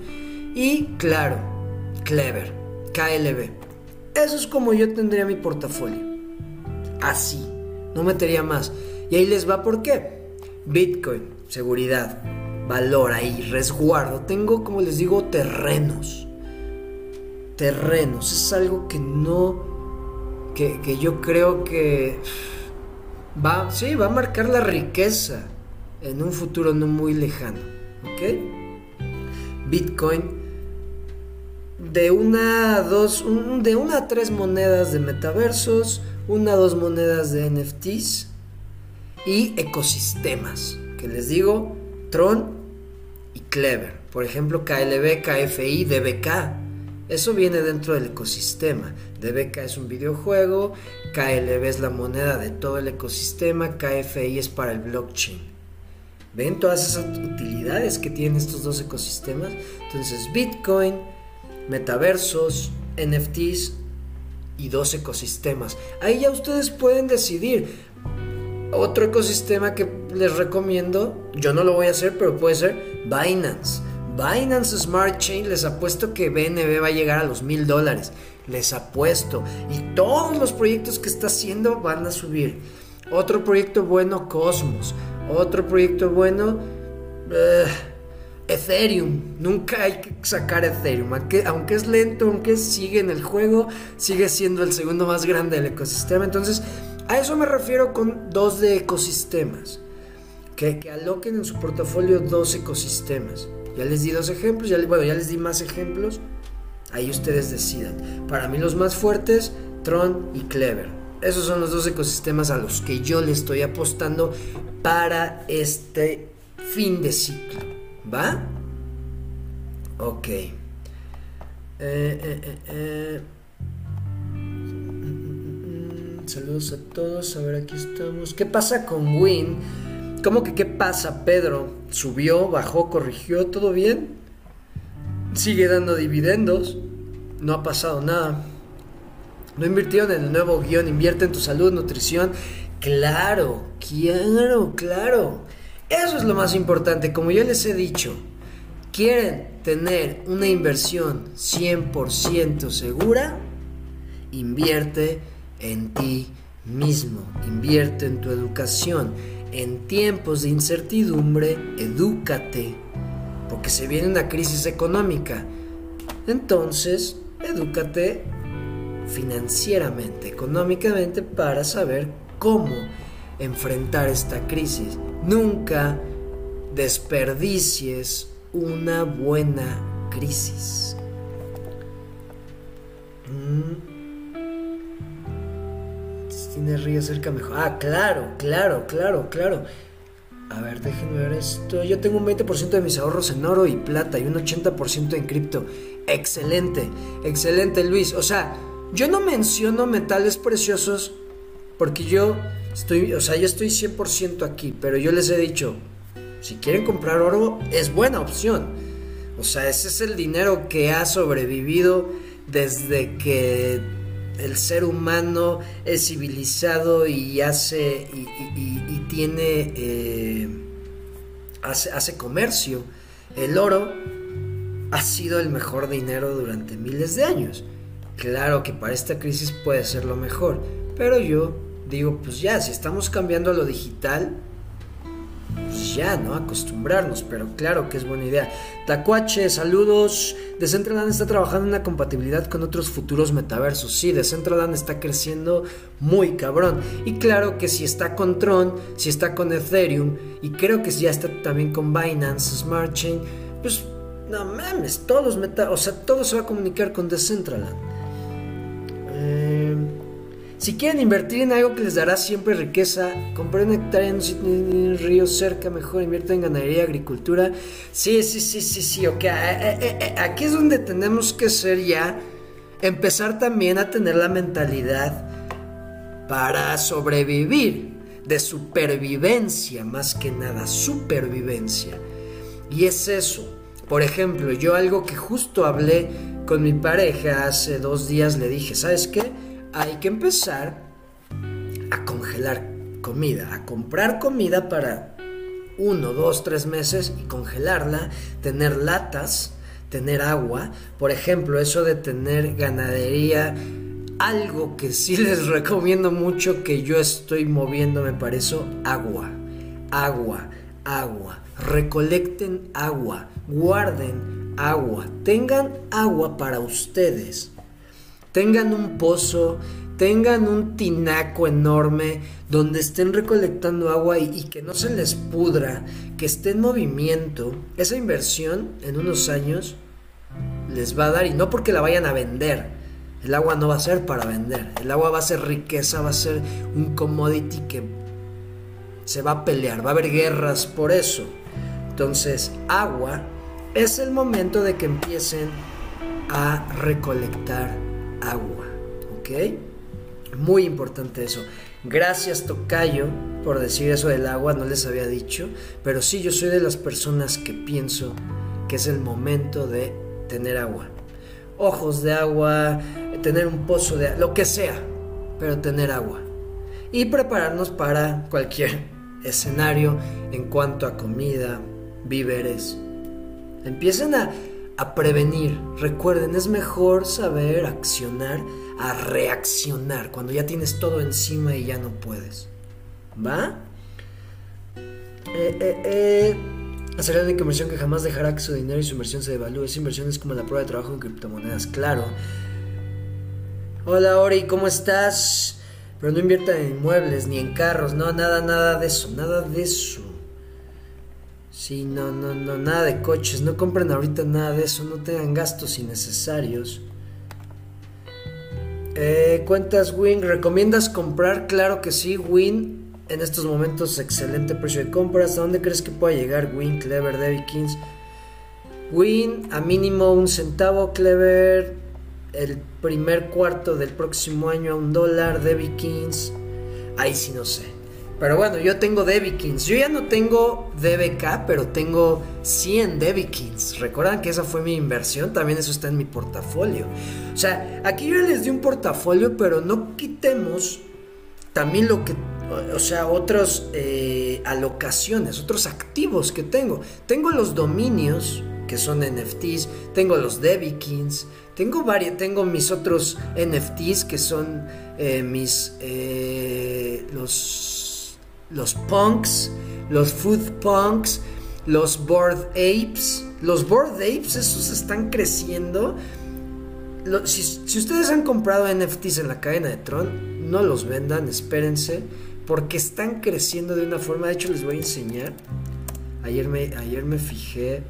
A: Y claro, Clever, KLB. Eso es como yo tendría mi portafolio. Así, no metería más. Y ahí les va por qué. Bitcoin, seguridad, valor ahí, resguardo. Tengo, como les digo, terrenos. Terrenos. Es algo que no... Que, yo creo que... Va, sí, va a marcar la riqueza en un futuro no muy lejano. ¿Ok? Bitcoin de una a dos, de una a tres monedas de metaversos, una a dos monedas de NFTs y ecosistemas, que les digo, Tron y Clever. Por ejemplo, KLB, KFI, DBK. Eso viene dentro del ecosistema. DBK es un videojuego, KLB es la moneda de todo el ecosistema, KFI es para el blockchain. ¿Ven todas esas utilidades que tienen estos dos ecosistemas? Entonces, Bitcoin, metaversos, NFTs, y dos ecosistemas. Ahí ya ustedes pueden decidir. Otro ecosistema que les recomiendo, yo no lo voy a hacer, pero puede ser Binance. Binance Smart Chain, les apuesto que BNB va a llegar a los mil dólares. Les apuesto. Y todos los proyectos que está haciendo van a subir. Otro proyecto bueno, Cosmos. Otro proyecto bueno, eh, Ethereum. Nunca hay que sacar Ethereum. Aunque, es lento, aunque sigue en el juego, sigue siendo el segundo más grande del ecosistema. Entonces, a eso me refiero con dos de ecosistemas. Que, que aloquen en su portafolio dos ecosistemas. Ya les di dos ejemplos, ya, bueno, ya les di más ejemplos. Ahí ustedes decidan. Para mí los más fuertes, Tron y Clever. Esos son los dos ecosistemas a los que yo le estoy apostando para este fin de ciclo. ¿Va? Ok. Eh, eh, eh, saludos a todos. A ver, aquí estamos. ¿Qué pasa con Win? ¿Cómo que qué pasa, Pedro? ¿Subió, bajó, corrigió? ¿Todo bien? ¿Sigue dando dividendos? No ha pasado nada. ¿No invirtieron en el nuevo guion? Invierte en tu salud, nutrición. Claro, claro, claro. Eso es lo más importante. Como yo les he dicho, quieren tener una inversión 100% segura, invierte en ti mismo, invierte en tu educación en tiempos de incertidumbre, edúcate, porque se viene una crisis económica. Entonces, edúcate financieramente, económicamente, para saber cómo enfrentar esta crisis. Nunca desperdicies una buena crisis. Mm tiene río cerca mejor. Ah, claro, claro, claro, claro. A ver, déjenme ver esto. Yo tengo un 20% de mis ahorros en oro y plata y un 80% en cripto. Excelente, excelente Luis. O sea, yo no menciono metales preciosos porque yo estoy, o sea, yo estoy 100% aquí, pero yo les he dicho, si quieren comprar oro, es buena opción. O sea, ese es el dinero que ha sobrevivido desde que el ser humano es civilizado y hace y, tiene eh, hace, hace comercio. El oro ha sido el mejor dinero durante miles de años. Claro que para esta crisis puede ser lo mejor, pero yo digo, pues ya, si estamos cambiando a lo digital, pues ya, ¿no? Acostumbrarnos, pero claro que es buena idea. Tacuache, saludos. Decentraland está trabajando en una compatibilidad con otros futuros metaversos. Sí, Decentraland está creciendo muy cabrón. Y claro que si está con Tron, si está con Ethereum, y creo que si ya está también con Binance Smart Chain, pues no mames, todos meta, o sea, todo se va a comunicar con Decentraland. Si quieren invertir en algo que les dará siempre riqueza, compren una hectárea en un río cerca, mejor inviertan en ganadería, agricultura. Sí, sí, sí, sí, sí, ok. Eh, eh, eh, aquí es donde tenemos que ser ya, empezar también a tener la mentalidad para sobrevivir, de supervivencia, más que nada, supervivencia. Y es eso. Por ejemplo, yo algo que justo hablé con mi pareja hace dos días, le dije, ¿sabes qué? Hay que empezar a congelar comida, a comprar comida para uno, dos, tres meses y congelarla, tener latas, tener agua. Por ejemplo, eso de tener ganadería, algo que sí les recomiendo mucho que yo estoy moviéndome para eso, agua, agua, agua. Recolecten agua, guarden agua, tengan agua para ustedes tengan un pozo, tengan un tinaco enorme donde estén recolectando agua y, que no se les pudra, que esté en movimiento, esa inversión en unos años les va a dar y no porque la vayan a vender. El agua no va a ser para vender, el agua va a ser riqueza, va a ser un commodity que se va a pelear, va a haber guerras por eso. Entonces, agua es el momento de que empiecen a recolectar agua. ¿Ok? Muy importante eso. Gracias Tocayo por decir eso del agua, no les había dicho, pero sí yo soy de las personas que pienso que es el momento de tener agua. Ojos de agua, tener un pozo de lo que sea, pero tener agua. Y prepararnos para cualquier escenario en cuanto a comida, víveres. Empiecen a, a prevenir. Recuerden, es mejor saber accionar a reaccionar cuando ya tienes todo encima y ya no puedes. ¿Va? Eh, eh, eh. Hacer la inversión que jamás dejará que su dinero y su inversión se devalúe. Esa inversión es como la prueba de trabajo en criptomonedas, claro. Hola Ori, ¿cómo estás? Pero no inviertan en inmuebles ni en carros, no, nada, nada de eso, nada de eso. Sí, no, no, no, nada de coches, no compren ahorita nada de eso, no tengan gastos innecesarios. Eh, cuentas Win, ¿recomiendas comprar? Claro que sí, Win. En estos momentos, excelente precio de compras. ¿A dónde crees que pueda llegar Win, Clever, Debbie Kings? Win, a mínimo un centavo, Clever. El primer cuarto del próximo año a un dólar, Debbie Kings. Ahí sí no sé. Pero bueno, yo tengo Debikins. Yo ya no tengo DBK, pero tengo 100 Debikins. Recuerdan que esa fue mi inversión, también eso está en mi portafolio. O sea, aquí yo les di un portafolio, pero no quitemos también lo que, o sea, otras eh, alocaciones, otros activos que tengo. Tengo los dominios, que son NFTs, tengo los Debikins, tengo varios, tengo mis otros NFTs que son eh, mis, eh, los los punks, los food punks, los board apes. Los board apes, esos están creciendo. si, ustedes han comprado NFTs en la cadena de Tron, no los vendan, espérense, porque están creciendo de una forma. De hecho, les voy a enseñar. Ayer me, ayer me fijé.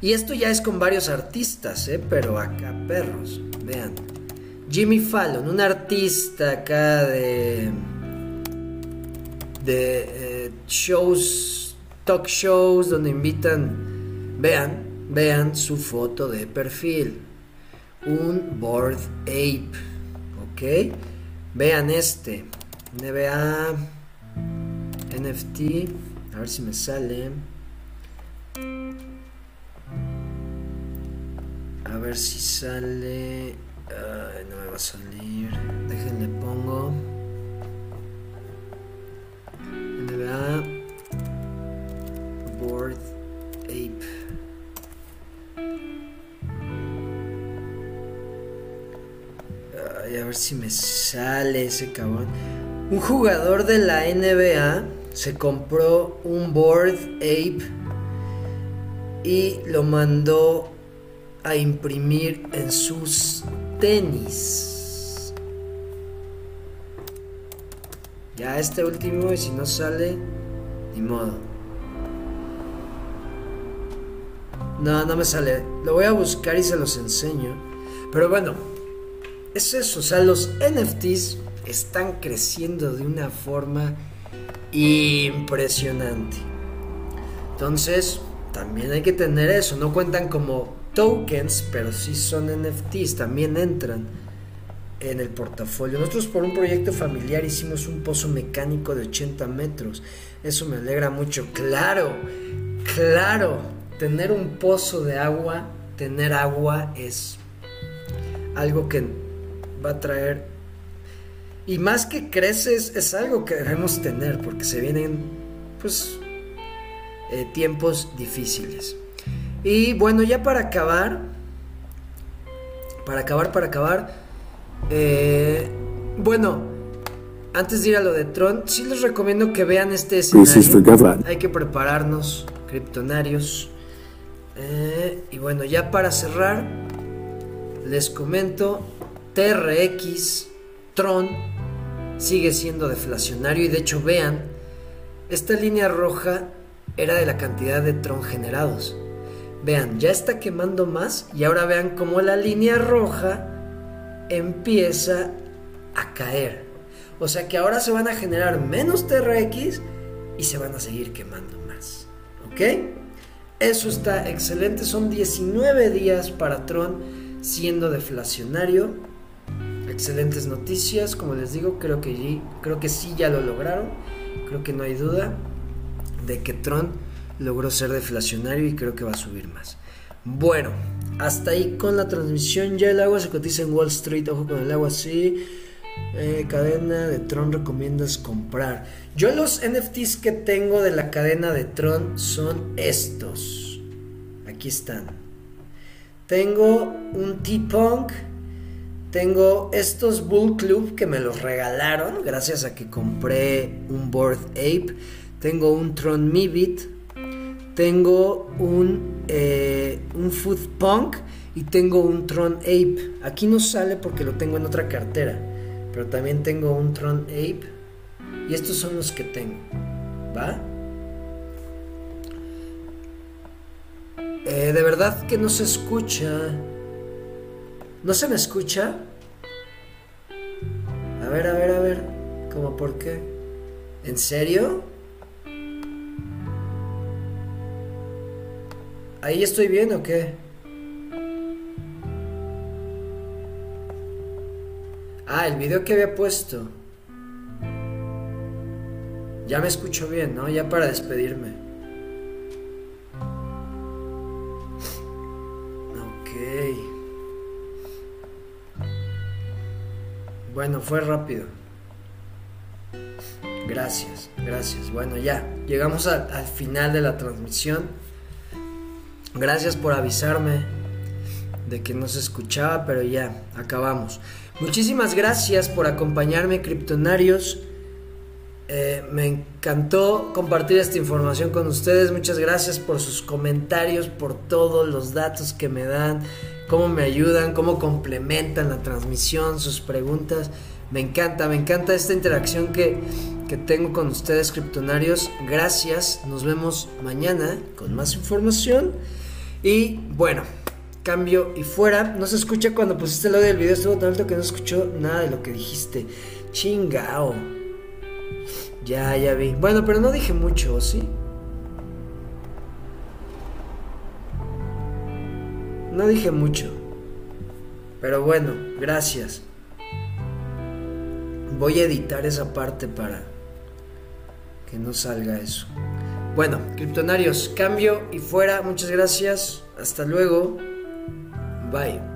A: Y esto ya es con varios artistas, ¿eh? pero acá perros. Vean. Jimmy Fallon, un artista acá de de eh, shows, talk shows donde invitan, vean, vean su foto de perfil, un board ape, ¿ok? Vean este, NBA, NFT, a ver si me sale. A ver si sale. no me va a salir. Déjenle pongo. Board Ape. a ver si me sale ese cabrón. Un jugador de la NBA se compró un Board Ape y lo mandó a imprimir en sus tenis. Ya este último y si no sale, ni modo. No, no me sale. Lo voy a buscar y se los enseño. Pero bueno, es eso. O sea, los NFTs están creciendo de una forma impresionante. Entonces, también hay que tener eso. No cuentan como tokens, pero sí son NFTs. También entran en el portafolio. Nosotros por un proyecto familiar hicimos un pozo mecánico de 80 metros. Eso me alegra mucho. Claro, claro, tener un pozo de agua, tener agua es algo que va a traer... Y más que creces, es algo que debemos tener porque se vienen, pues, eh, tiempos difíciles. Y bueno, ya para acabar, para acabar, para acabar, eh, bueno, antes de ir a lo de Tron, sí les recomiendo que vean este escenario. Hay que prepararnos, criptonarios. Eh, y bueno, ya para cerrar, les comento, TRX, Tron, sigue siendo deflacionario y de hecho vean, esta línea roja era de la cantidad de Tron generados. Vean, ya está quemando más y ahora vean cómo la línea roja empieza a caer. O sea que ahora se van a generar menos TRX y se van a seguir quemando más. ¿Ok? Eso está excelente. Son 19 días para Tron siendo deflacionario. Excelentes noticias. Como les digo, creo que, creo que sí ya lo lograron. Creo que no hay duda de que Tron logró ser deflacionario y creo que va a subir más. Bueno, hasta ahí con la transmisión. Ya el agua se cotiza en Wall Street. Ojo con el agua, sí. Eh, cadena de Tron recomiendas comprar. Yo los NFTs que tengo de la cadena de Tron son estos. Aquí están. Tengo un T-Punk. Tengo estos Bull Club que me los regalaron gracias a que compré un Board Ape. Tengo un Tron Mibit. Tengo un, eh, un Food Punk y tengo un Tron Ape. Aquí no sale porque lo tengo en otra cartera. Pero también tengo un Tron Ape. Y estos son los que tengo. ¿Va? Eh, de verdad que no se escucha. ¿No se me escucha? A ver, a ver, a ver. ¿Cómo por qué? ¿En serio? ¿Ahí estoy bien o qué? Ah, el video que había puesto. Ya me escucho bien, ¿no? Ya para despedirme. Ok. Bueno, fue rápido. Gracias, gracias. Bueno, ya, llegamos al, final de la transmisión. Gracias por avisarme de que no se escuchaba, pero ya, acabamos. Muchísimas gracias por acompañarme, criptonarios. Eh, me encantó compartir esta información con ustedes. Muchas gracias por sus comentarios, por todos los datos que me dan, cómo me ayudan, cómo complementan la transmisión, sus preguntas. Me encanta, me encanta esta interacción que, que tengo con ustedes, criptonarios. Gracias, nos vemos mañana con más información. Y bueno, cambio y fuera. No se escucha cuando pusiste el audio del video, estuvo tan alto que no escuchó nada de lo que dijiste. Chingao. Ya, ya vi. Bueno, pero no dije mucho, ¿sí? No dije mucho. Pero bueno, gracias. Voy a editar esa parte para que no salga eso. Bueno, criptonarios, cambio y fuera. Muchas gracias. Hasta luego. Bye.